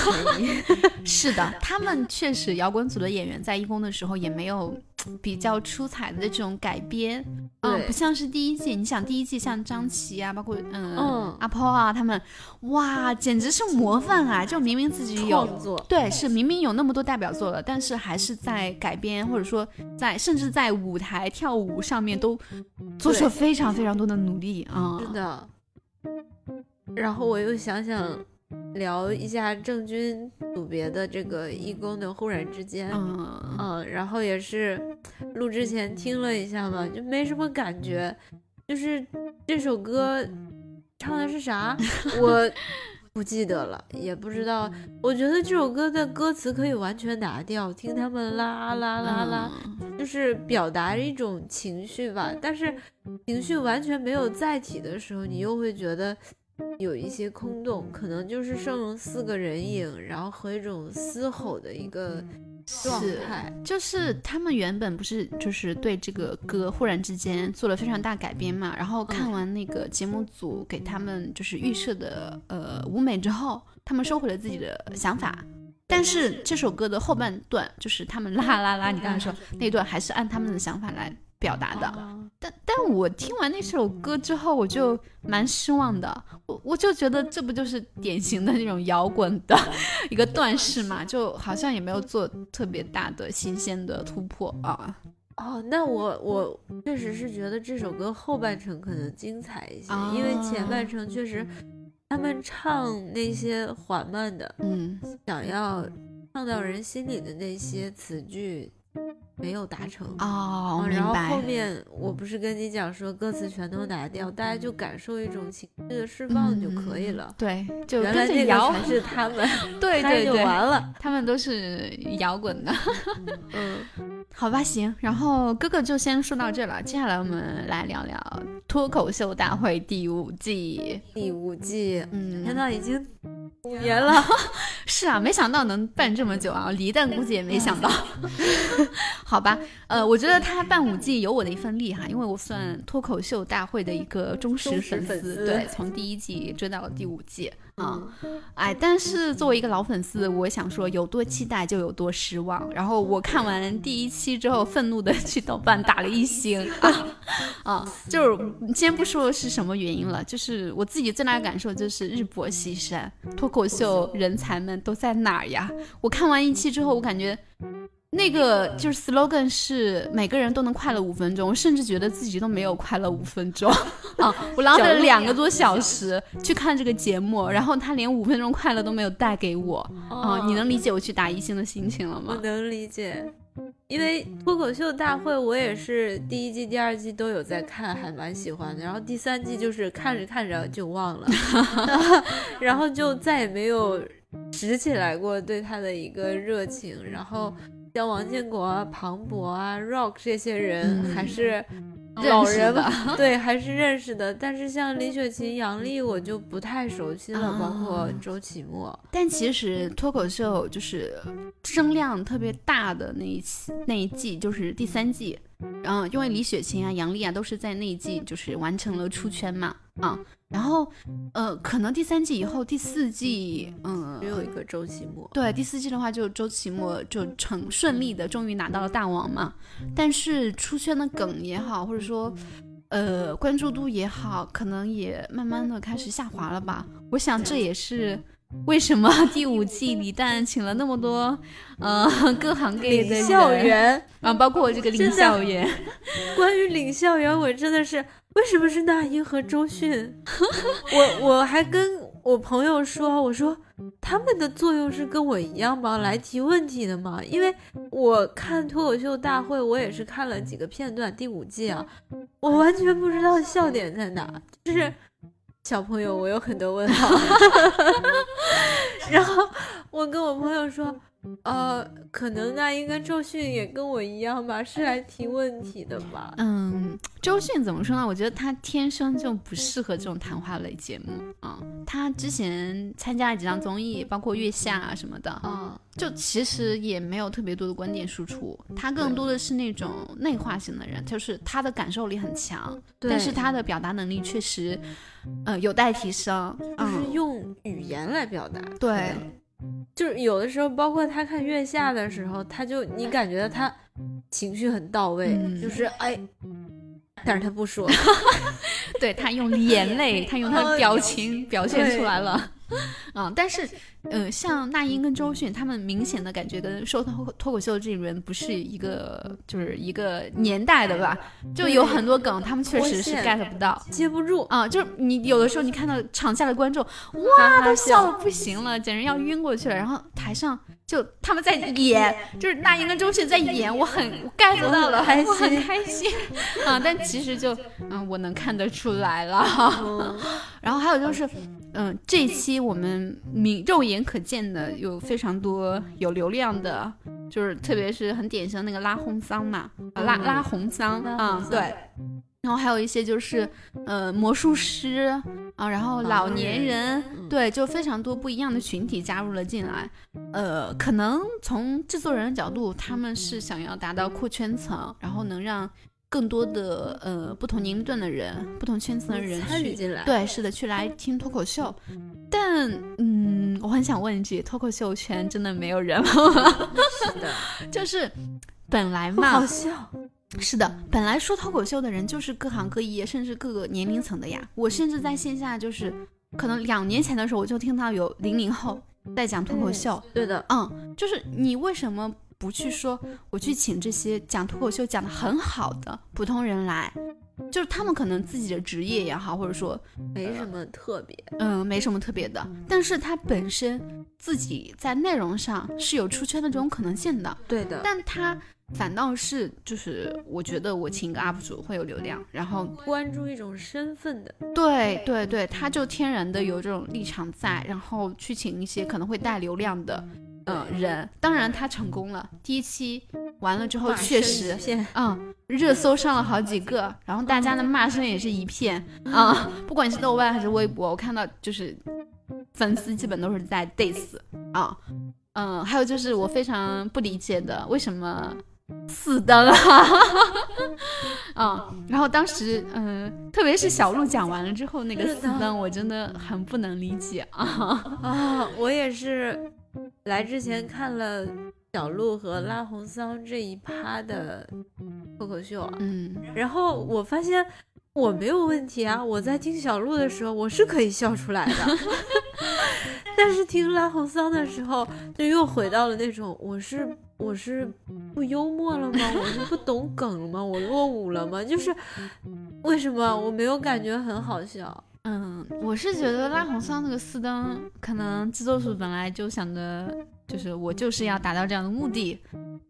[LAUGHS] 是的，[LAUGHS] 他们确实摇滚组的演员在义工的时候也没有比较出彩的这种改编，嗯，不像是第一季。你想第一季像张琪啊，包括嗯阿抛啊，他们哇，简直是模范啊！就明明自己有对，是明明有那么多代表作了，但是还是在改编或者说在甚至在舞台跳舞上面都做出了非常非常多的努力啊！是的。然后我又想想。聊一下郑钧组别的这个义工的忽然之间，嗯嗯，然后也是录之前听了一下嘛，就没什么感觉，就是这首歌唱的是啥，[LAUGHS] 我不记得了，也不知道。我觉得这首歌的歌词可以完全拿掉，听他们啦啦啦啦，就是表达一种情绪吧。但是情绪完全没有载体的时候，你又会觉得。有一些空洞，可能就是剩四个人影，然后和一种嘶吼的一个状态。就是他们原本不是就是对这个歌忽然之间做了非常大改编嘛，然后看完那个节目组给他们就是预设的呃舞美之后，他们收回了自己的想法。但是这首歌的后半段，就是他们 [LAUGHS] 啦啦啦，你刚才说那段，还是按他们的想法来表达的。但但我听完那首歌之后，我就蛮失望的。我我就觉得这不就是典型的那种摇滚的 [LAUGHS] 一个段式嘛，就好像也没有做特别大的新鲜的突破啊。哦，那我我确实是觉得这首歌后半程可能精彩一些，因为前半程确实。他们唱那些缓慢的，嗯，想要唱到人心里的那些词句。没有达成哦，然后后面我不是跟你讲说歌词全都拿掉，大家就感受一种情绪的释放就可以了。对，就原来那个才是他们，对对对，完了，他们都是摇滚的。嗯，[LAUGHS] 好吧，行，然后哥哥就先说到这了，接下来我们来聊聊脱口秀大会第五季。第五季，嗯，天呐，已经。五年了，[LAUGHS] 是啊，没想到能办这么久啊！李诞估计也没想到。[LAUGHS] 好吧，呃，我觉得他办五季有我的一份力哈，因为我算脱口秀大会的一个忠实粉丝，对，从第一季追到了第五季。啊，哎，但是作为一个老粉丝，我想说有多期待就有多失望。然后我看完第一期之后，愤怒的去豆瓣打了一星 [LAUGHS] 啊啊！就是先不说是什么原因了，就是我自己最大的感受就是日薄西山，脱口秀人才们都在哪儿呀？我看完一期之后，我感觉。那个就是 slogan 是每个人都能快乐五分钟，甚至觉得自己都没有快乐五分钟 [LAUGHS] 啊！我浪费了两个多小时去看这个节目，然后他连五分钟快乐都没有带给我啊！你能理解我去打一星的心情了吗？我能理解，因为脱口秀大会我也是第一季、第二季都有在看，还蛮喜欢的。然后第三季就是看着看着就忘了，[LAUGHS] [LAUGHS] 然后就再也没有拾起来过对他的一个热情，然后。像王建国啊、庞博啊、Rock 这些人还是老人吧？对，还是认识的。但是像李雪琴、杨笠，我就不太熟悉了，包括周奇墨。但其实脱口秀就是声量特别大的那一期那一季，就是第三季。嗯，因为李雪琴啊、杨笠啊都是在那一季就是完成了出圈嘛。啊，然后，呃，可能第三季以后，第四季，嗯，只有一个周奇墨。对，第四季的话，就周奇墨就成顺利的，终于拿到了大王嘛。但是出圈的梗也好，或者说，呃，关注度也好，可能也慢慢的开始下滑了吧。我想这也是。为什么 [LAUGHS] 第五季李诞请了那么多，呃，各行各业的校园啊，包括这个领校园。[LAUGHS] 关于领校园，我真的是为什么是那英和周迅？[LAUGHS] 我我还跟我朋友说，我说他们的作用是跟我一样吗？来提问题的吗？因为我看脱口秀大会，我也是看了几个片段。第五季啊，我完全不知道笑点在哪，就是。小朋友，我有很多问号。[LAUGHS] 然后我跟我朋友说，呃，可能那应该周迅也跟我一样吧，是来提问题的吧？嗯，周迅怎么说呢？我觉得她天生就不适合这种谈话类节目啊。他之前参加了几档综艺，包括《月下》啊什么的啊，就其实也没有特别多的观点输出。她更多的是那种内化型的人，就是她的感受力很强，但是她的表达能力确实。呃，有待提升，就是用语言来表达。对，就是有的时候，包括他看月下的时候，他就你感觉他情绪很到位，就是哎，但是他不说，[LAUGHS] 对他用眼泪，他用他的表情表现出来了。啊，但是，呃，像那英跟周迅，他们明显的感觉跟说脱脱口秀这种人不是一个，就是一个年代的吧？就有很多梗，他们确实是 get 不到，接不住啊！就是你有的时候你看到场下的观众，哇，都笑的不行了，简直要晕过去了。然后台上就他们在演，就是那英跟周迅在演，我很 get 到了，我很开心啊！但其实就，嗯，我能看得出来了。[LAUGHS] 然后还有就是。嗯，这期我们明肉眼可见的有非常多有流量的，就是特别是很典型的那个拉红桑嘛，拉拉红桑啊，对。然后还有一些就是，呃，魔术师，啊，然后老年人，对，就非常多不一样的群体加入了进来。呃，可能从制作人的角度，他们是想要达到扩圈层，然后能让更多的呃不同年龄段的人、不同圈层的人参与进来。对，是的，去来听脱口秀。但嗯，我很想问一句，脱口秀圈真的没有人吗？是的，[LAUGHS] 就是本来嘛，好笑。是的，本来说脱口秀的人就是各行各业，甚至各个年龄层的呀。我甚至在线下就是，可能两年前的时候，我就听到有零零后在讲脱口秀。对的，嗯，就是你为什么不去说，我去请这些讲脱口秀讲的很好的普通人来？就是他们可能自己的职业也好，或者说没什么特别，嗯，没什么特别的，但是他本身自己在内容上是有出圈的这种可能性的。对的，但他。反倒是，就是我觉得我请一个 UP 主会有流量，然后关注一种身份的，对对对，他就天然的有这种立场在，然后去请一些可能会带流量的，呃人，当然他成功了，第一期完了之后确实，嗯，热搜上了好几个，然后大家的骂声也是一片啊，不管是豆瓣还是微博，我看到就是粉丝基本都是在 diss 啊，嗯，还有就是我非常不理解的，为什么？四灯啊，嗯，[LAUGHS] 然后当时，嗯，特别是小鹿讲完了之后，那个四灯我真的很不能理解啊啊！我也是来之前看了小鹿和拉红桑这一趴的脱口秀，嗯，然后我发现我没有问题啊，我在听小鹿的时候我是可以笑出来的，[LAUGHS] 但是听拉红桑的时候就又回到了那种我是。我是不幽默了吗？我是不懂梗了吗？我落伍了吗？就是为什么我没有感觉很好笑？嗯，我是觉得拉红桑那个四灯，可能制作组本来就想的，就是我就是要达到这样的目的。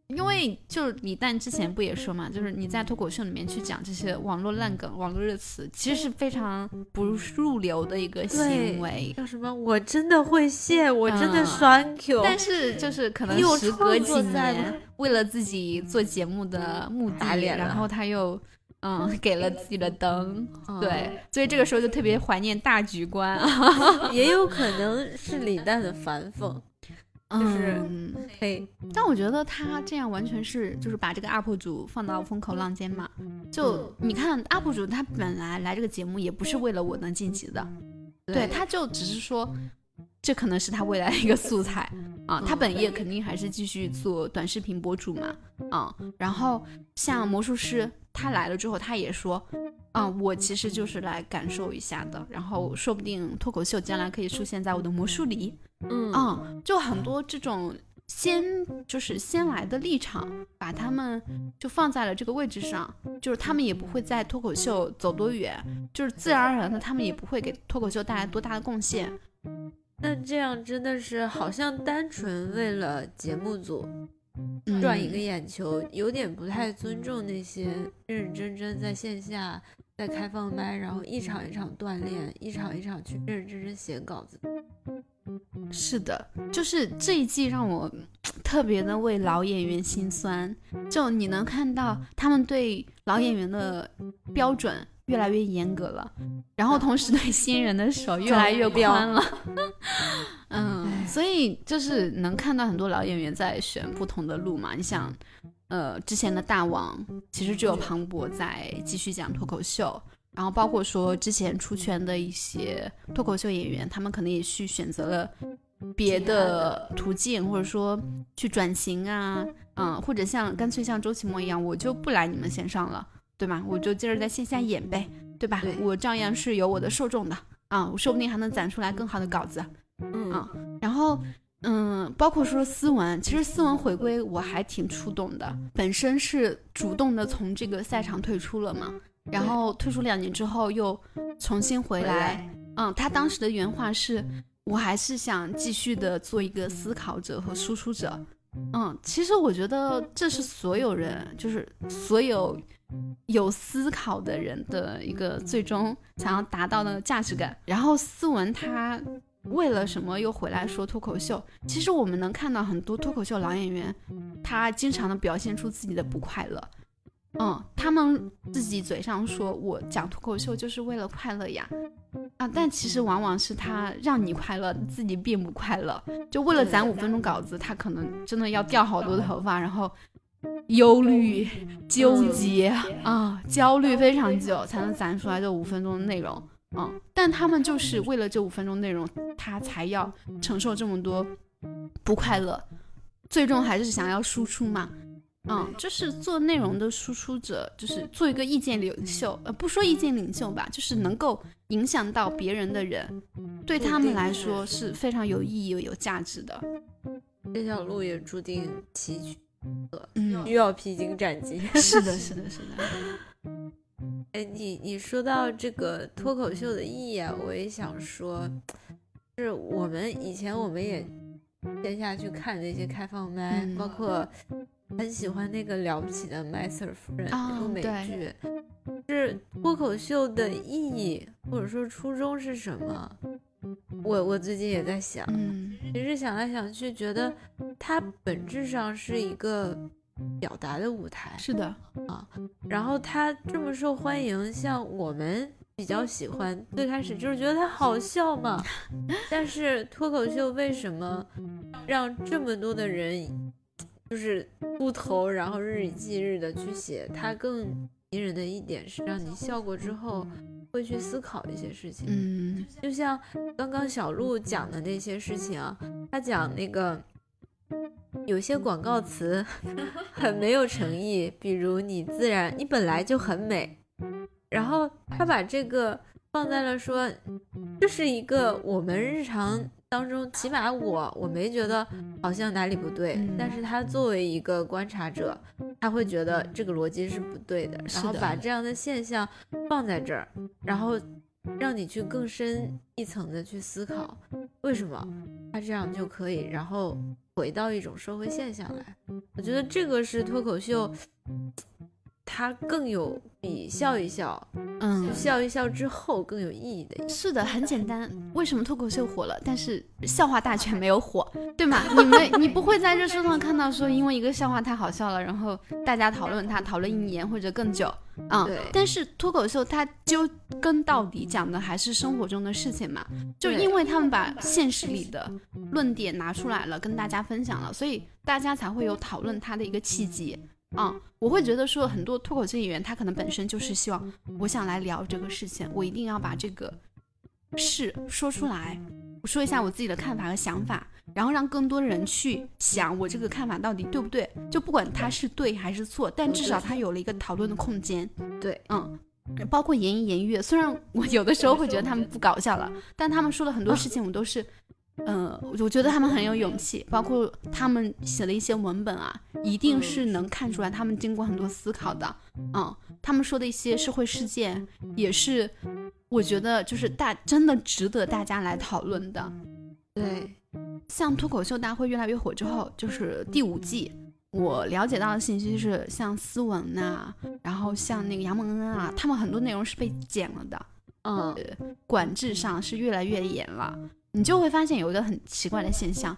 因为就是李诞之前不也说嘛，就是你在脱口秀里面去讲这些网络烂梗、网络热词，其实是非常不入流的一个行为。叫什么？我真的会谢，我真的栓 Q。但是就是可能时隔几年，为了自己做节目的目的，然后他又 [LAUGHS] 嗯给了自己的灯，对，所以这个时候就特别怀念大局观。[LAUGHS] 也有可能是李诞的反讽。就是嘿，但我觉得他这样完全是就是把这个 UP 主放到风口浪尖嘛。就你看 UP 主他本来来这个节目也不是为了我能晋级的，对，他就只是说这可能是他未来的一个素材啊。他本业肯定还是继续做短视频博主嘛，啊。然后像魔术师他来了之后，他也说，嗯，我其实就是来感受一下的。然后说不定脱口秀将来可以出现在我的魔术里。嗯就很多这种先就是先来的立场，把他们就放在了这个位置上，就是他们也不会在脱口秀走多远，就是自然而然的，他们也不会给脱口秀带来多大的贡献。那这样真的是好像单纯为了节目组赚一个眼球，有点不太尊重那些认认真真在线下在开放麦，然后一场一场锻炼，一场一场去认认真真写稿子。是的，就是这一季让我特别的为老演员心酸。就你能看到他们对老演员的标准越来越严格了，然后同时对新人的手越来越宽了。[LAUGHS] 嗯，所以就是能看到很多老演员在选不同的路嘛。你想，呃，之前的大王其实只有庞博在继续讲脱口秀。然后包括说之前出圈的一些脱口秀演员，他们可能也去选择了别的途径，或者说去转型啊，嗯，或者像干脆像周奇墨一样，我就不来你们线上了，对吗？我就接着在线下演呗，对吧？我照样是有我的受众的啊，我说不定还能攒出来更好的稿子，嗯，然后嗯，包括说思文，其实思文回归我还挺触动的，本身是主动的从这个赛场退出了嘛。然后退出两年之后又重新回来，嗯，他当时的原话是：“我还是想继续的做一个思考者和输出者。”嗯，其实我觉得这是所有人，就是所有有思考的人的一个最终想要达到的价值感。然后思文他为了什么又回来说脱口秀？其实我们能看到很多脱口秀老演员，他经常的表现出自己的不快乐。嗯，他们自己嘴上说我讲脱口秀就是为了快乐呀，啊，但其实往往是他让你快乐，自己并不快乐。就为了攒五分钟稿子，他可能真的要掉好多头发，然后忧虑、纠结啊、焦虑非常久，才能攒出来这五分钟的内容。嗯，但他们就是为了这五分钟内容，他才要承受这么多不快乐，最终还是想要输出嘛。嗯，就是做内容的输出者，就是做一个意见领袖，呃，不说意见领袖吧，就是能够影响到别人的人，对他们来说是非常有意义、有价值的。这条路也注定崎岖，嗯，又要披荆斩棘。[LAUGHS] 是的，是的，是的。哎，你你说到这个脱口秀的意义啊，我也想说，就是我们以前我们也线下去看那些开放麦，包括。很喜欢那个了不起的麦瑟尔夫人那部美剧，是脱口秀的意义或者说初衷是什么？我我最近也在想，其实想来想去，觉得它本质上是一个表达的舞台。是的啊，然后它这么受欢迎，像我们比较喜欢，最开始就是觉得它好笑嘛。但是脱口秀为什么让这么多的人？就是秃头，然后日以继日的去写。它更迷人的一点是，让你笑过之后会去思考一些事情。嗯，就像刚刚小鹿讲的那些事情啊，他讲那个有些广告词 [LAUGHS] 很没有诚意，比如你自然，你本来就很美，然后他把这个放在了说，这是一个我们日常。当中，起码我我没觉得好像哪里不对，但是他作为一个观察者，他会觉得这个逻辑是不对的，然后把这样的现象放在这儿，然后让你去更深一层的去思考，为什么他这样就可以，然后回到一种社会现象来。我觉得这个是脱口秀。它更有比笑一笑，嗯，笑一笑之后更有意义的。是的，很简单。为什么脱口秀火了，但是笑话大全没有火，对吗？你们你不会在热搜上看到说，因为一个笑话太好笑了，然后大家讨论它，讨论一年或者更久，嗯。对。但是脱口秀它究根到底讲的还是生活中的事情嘛？就因为他们把现实里的论点拿出来了，跟大家分享了，所以大家才会有讨论它的一个契机。啊，我会觉得说很多脱口秀演员，他可能本身就是希望，我想来聊这个事情，我一定要把这个事说出来，我说一下我自己的看法和想法，然后让更多人去想我这个看法到底对不对，就不管他是对还是错，但至少他有了一个讨论的空间。对，嗯，包括言一言悦，虽然我有的时候会觉得他们不搞笑了，但他们说的很多事情我都是。嗯，我觉得他们很有勇气，包括他们写的一些文本啊，一定是能看出来他们经过很多思考的。嗯，他们说的一些社会事件，也是我觉得就是大真的值得大家来讨论的。对，像脱口秀大会越来越火之后，就是第五季，我了解到的信息是，像思文呐，然后像那个杨蒙恩啊，他们很多内容是被剪了的。嗯，管制上是越来越严了。你就会发现有一个很奇怪的现象，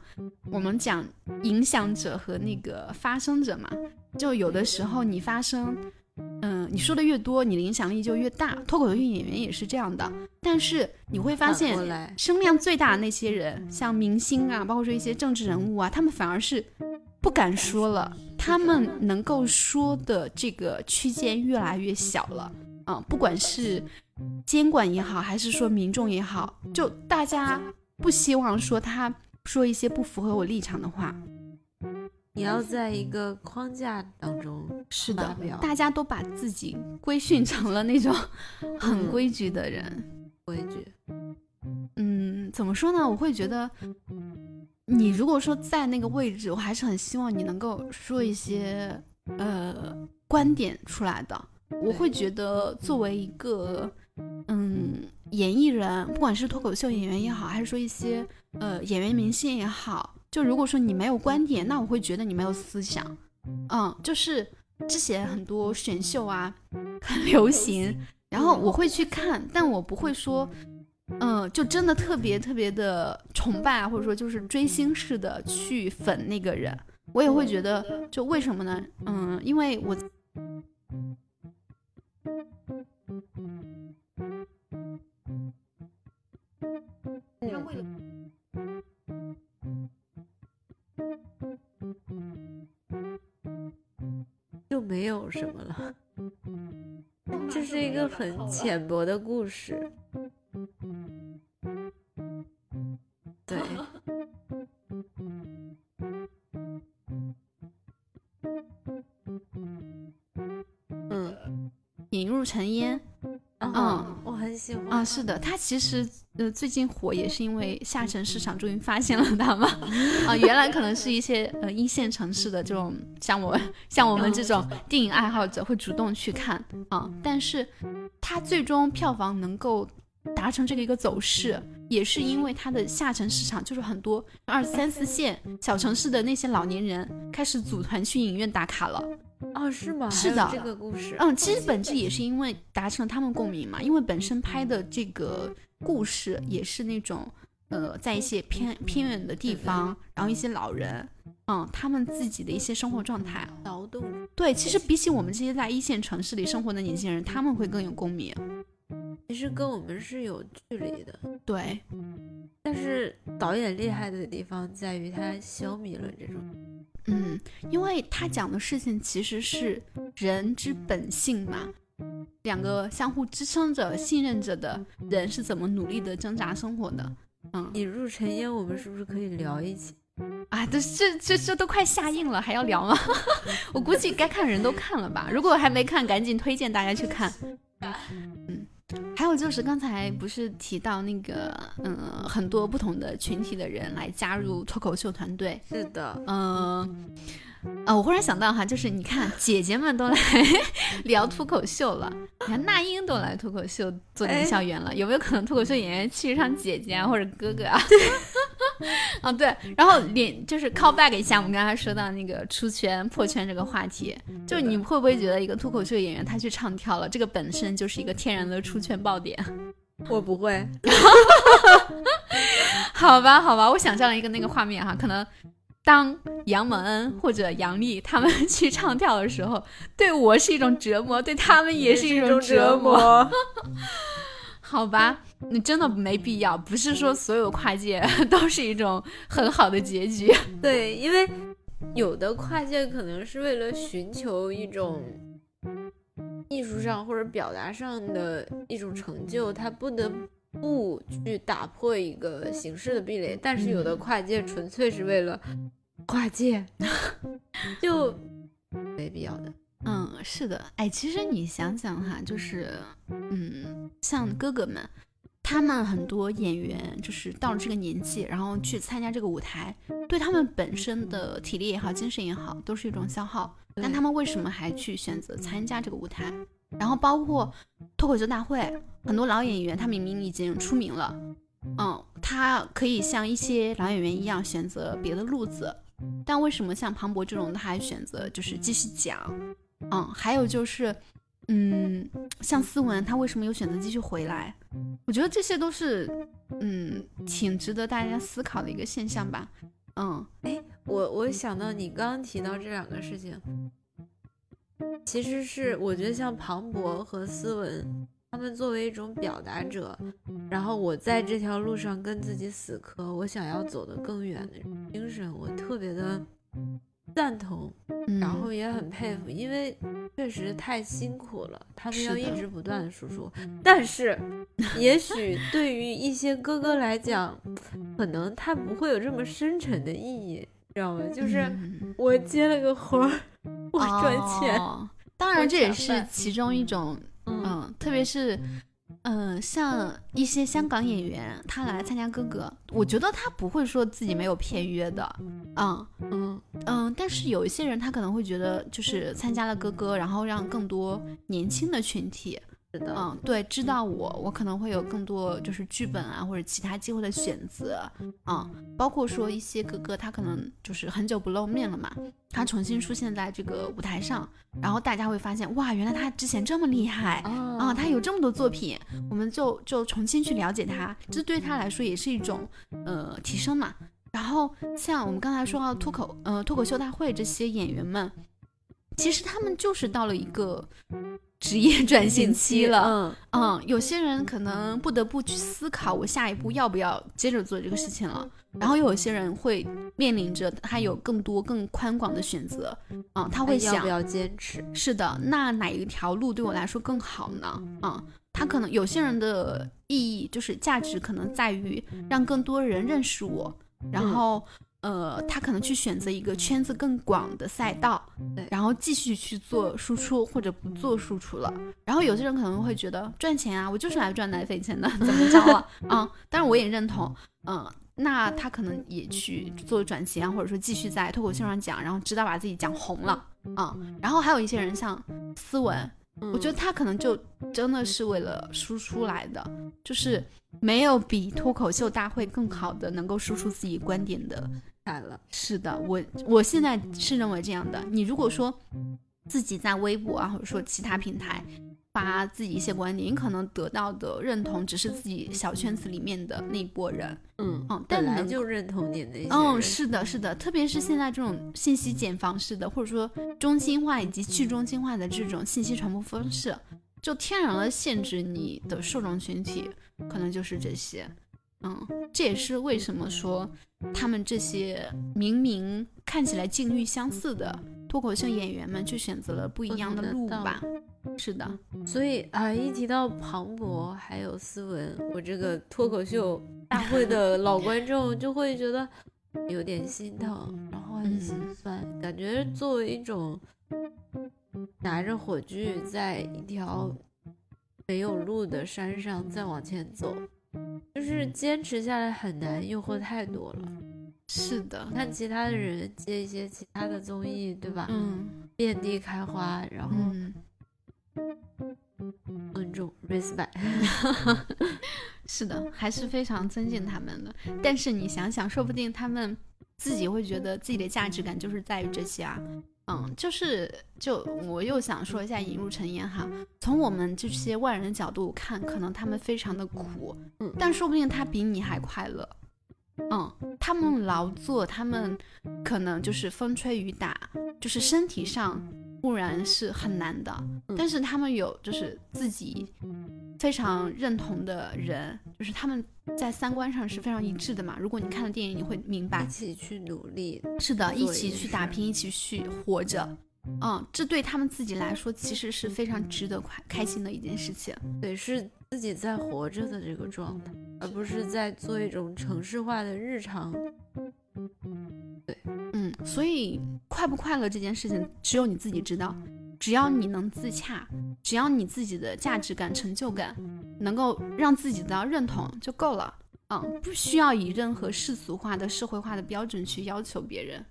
我们讲影响者和那个发声者嘛，就有的时候你发声，嗯，你说的越多，你的影响力就越大。脱口秀演员也是这样的，但是你会发现，声量最大的那些人，像明星啊，包括说一些政治人物啊，他们反而是不敢说了，他们能够说的这个区间越来越小了，嗯，不管是监管也好，还是说民众也好，就大家。不希望说他说一些不符合我立场的话，你要在一个框架当中是的，大家都把自己规训成了那种很规矩的人，规矩。嗯，怎么说呢？我会觉得，你如果说在那个位置，我还是很希望你能够说一些呃观点出来的。我会觉得作为一个。嗯，演艺人，不管是脱口秀演员也好，还是说一些呃演员明星也好，就如果说你没有观点，那我会觉得你没有思想。嗯，就是之前很多选秀啊很流行，然后我会去看，但我不会说，嗯，就真的特别特别的崇拜，或者说就是追星似的去粉那个人。我也会觉得，就为什么呢？嗯，因为我。他会就没有什么了，[LAUGHS] 这是一个很浅薄的故事。[LAUGHS] 对，嗯，引入尘烟。嗯，我很喜欢啊。是的，他其实呃最近火也是因为下沉市场终于发现了他嘛。啊，原来可能是一些呃一线城市的这种像我像我们这种电影爱好者会主动去看啊。但是它最终票房能够达成这个一个走势，也是因为它的下沉市场就是很多二三四线小城市的那些老年人开始组团去影院打卡了。哦，是吗？是的，这个故事，嗯，其实本质也是因为达成了他们共鸣嘛，因为本身拍的这个故事也是那种，呃，在一些偏偏远的地方，然后一些老人，嗯，他们自己的一些生活状态，劳动，对，其实比起我们这些在一线城市里生活的年轻人，他们会更有共鸣。其实跟我们是有距离的，对，但是导演厉害的地方在于他消弭了这种。嗯，因为他讲的事情其实是人之本性嘛，两个相互支撑着、信任着的人是怎么努力的挣扎生活的。嗯，引入尘烟，我们是不是可以聊一起？啊，这这这这都快下映了，还要聊吗？[LAUGHS] 我估计该看的人都看了吧。如果还没看，赶紧推荐大家去看。嗯。还有就是刚才不是提到那个，嗯，很多不同的群体的人来加入脱口秀团队。是的，嗯，啊，我忽然想到哈，就是你看姐姐们都来 [LAUGHS] 聊脱口秀了，你看那英都来脱口秀做营销员了，有没有可能脱口秀演员气质上姐姐啊或者哥哥啊？[LAUGHS] 啊对，然后连就是 call back 一下，我们刚才说到那个出圈破圈这个话题，就你会不会觉得一个脱口秀演员他去唱跳了，这个本身就是一个天然的出圈爆点？[LAUGHS] 我不会，好吧好吧，我想象了一个那个画面哈，可能当杨蒙恩或者杨丽他们去唱跳的时候，对我是一种折磨，对他们也是一种折磨。[LAUGHS] [LAUGHS] 好吧，你真的没必要。不是说所有跨界 [LAUGHS] 都是一种很好的结局。对，因为有的跨界可能是为了寻求一种艺术上或者表达上的一种成就，他不得不去打破一个形式的壁垒。但是有的跨界纯粹是为了跨界，[LAUGHS] 就没必要的。嗯，是的，哎，其实你想想哈，就是，嗯，像哥哥们，他们很多演员就是到了这个年纪，然后去参加这个舞台，对他们本身的体力也好，精神也好，都是一种消耗。但他们为什么还去选择参加这个舞台？然后包括脱口秀大会，很多老演员他明明已经出名了，嗯，他可以像一些老演员一样选择别的路子，但为什么像庞博这种，他还选择就是继续讲？嗯，还有就是，嗯，像思文，他为什么又选择继续回来？我觉得这些都是，嗯，挺值得大家思考的一个现象吧。嗯，哎，我我想到你刚刚提到这两个事情，其实是我觉得像庞博和思文，他们作为一种表达者，然后我在这条路上跟自己死磕，我想要走得更远的精神，我特别的。赞同，然后也很佩服，因为确实太辛苦了，他们要一直不断的输出。但是，也许对于一些哥哥来讲，可能他不会有这么深沉的意义，知道吗？就是我接了个活儿，我赚钱。当然，这也是其中一种，嗯，特别是。嗯，像一些香港演员，他来参加哥哥，我觉得他不会说自己没有片约的，嗯嗯嗯，但是有一些人，他可能会觉得，就是参加了哥哥，然后让更多年轻的群体。嗯，对，知道我，我可能会有更多就是剧本啊或者其他机会的选择啊，包括说一些哥哥他可能就是很久不露面了嘛，他重新出现在这个舞台上，然后大家会发现哇，原来他之前这么厉害啊，他有这么多作品，我们就就重新去了解他，这对他来说也是一种呃提升嘛。然后像我们刚才说到脱口呃脱口秀大会这些演员们，其实他们就是到了一个。职业转型期了。嗯嗯，有些人可能不得不去思考，我下一步要不要接着做这个事情了。然后又有些人会面临着他有更多更宽广的选择，嗯，他会想要不要坚持？是的，那哪一条路对我来说更好呢？嗯，他可能有些人的意义就是价值，可能在于让更多人认识我，然后、呃，他可能去选择一个圈子更广的赛道，对然后继续去做输出或者不做输出了。然后有些人可能会觉得赚钱啊，我就是来赚奶粉钱的，怎么着了？啊、[LAUGHS] 当然我也认同，嗯。那他可能也去做转型啊，或者说继续在脱口秀上讲，然后直到把自己讲红了啊、然后还有一些人像思文，嗯我觉得他可能就真的是为了输出来的，就是没有比脱口秀大会更好的能够输出自己观点的。惨了，是的，我我现在是认为这样的。你如果说自己在微博啊，或者说其他平台发自己一些观点，你可能得到的认同只是自己小圈子里面的那一波人。嗯嗯但本来能就认同你的那些嗯，是的，是的，特别是现在这种信息茧房式的，或者说中心化以及去中心化的这种信息传播方式，就天然的限制你的受众群体，可能就是这些。嗯，这也是为什么说他们这些明明看起来境遇相似的脱口秀演员们，却选择了不一样的路吧？是的，所以啊，一提到庞博还有思文，我这个脱口秀大会的 [LAUGHS] 老观众就会觉得有点心疼，然后很心酸，感觉作为一种拿着火炬在一条没有路的山上再往前走，就是坚持下来很难，诱惑太多了。是的你，看其他的人接一些其他的综艺，对吧？嗯遍地开花，然后嗯。尊重 respect，[LAUGHS] 是的，还是非常尊敬他们的。但是你想想，说不定他们自己会觉得自己的价值感就是在于这些啊。嗯，就是就我又想说一下引入尘烟哈，从我们这些外人的角度看，可能他们非常的苦，嗯。但说不定他比你还快乐。嗯，他们劳作，他们可能就是风吹雨打，就是身体上固然是很难的，嗯但是他们有就是自己非常认同的人，就是他们在三观上是非常一致的嘛。如果你看了电影，你会明白一，起去努力，是的，一一起去打拼，一起去活着。嗯，这对他们自己来说，其实是非常值得快开心的一件事情。对，是自己在活着的这个状态，而不是在做一种城市化的日常。嗯，所以快不快乐这件事情，只有你自己知道。只要你能自洽，只要你自己的价值感、成就感能够让自己得到认同就够了。嗯，不需要以任何世俗化的、社会化的标准去要求别人。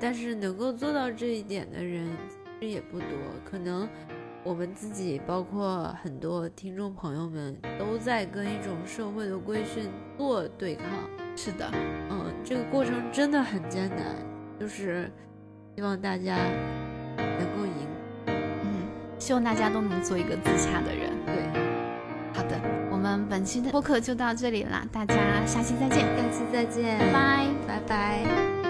但是能够做到这一点的人其实也不多，可能我们自己，包括很多听众朋友们，都在跟一种社会的规训做对抗。是的，嗯，这个过程真的很艰难，就是希望大家能够赢。嗯，希望大家都能做一个自洽的人。对，好的，我们本期的播客就到这里啦，大家下期再见，下期再见，拜拜。拜拜。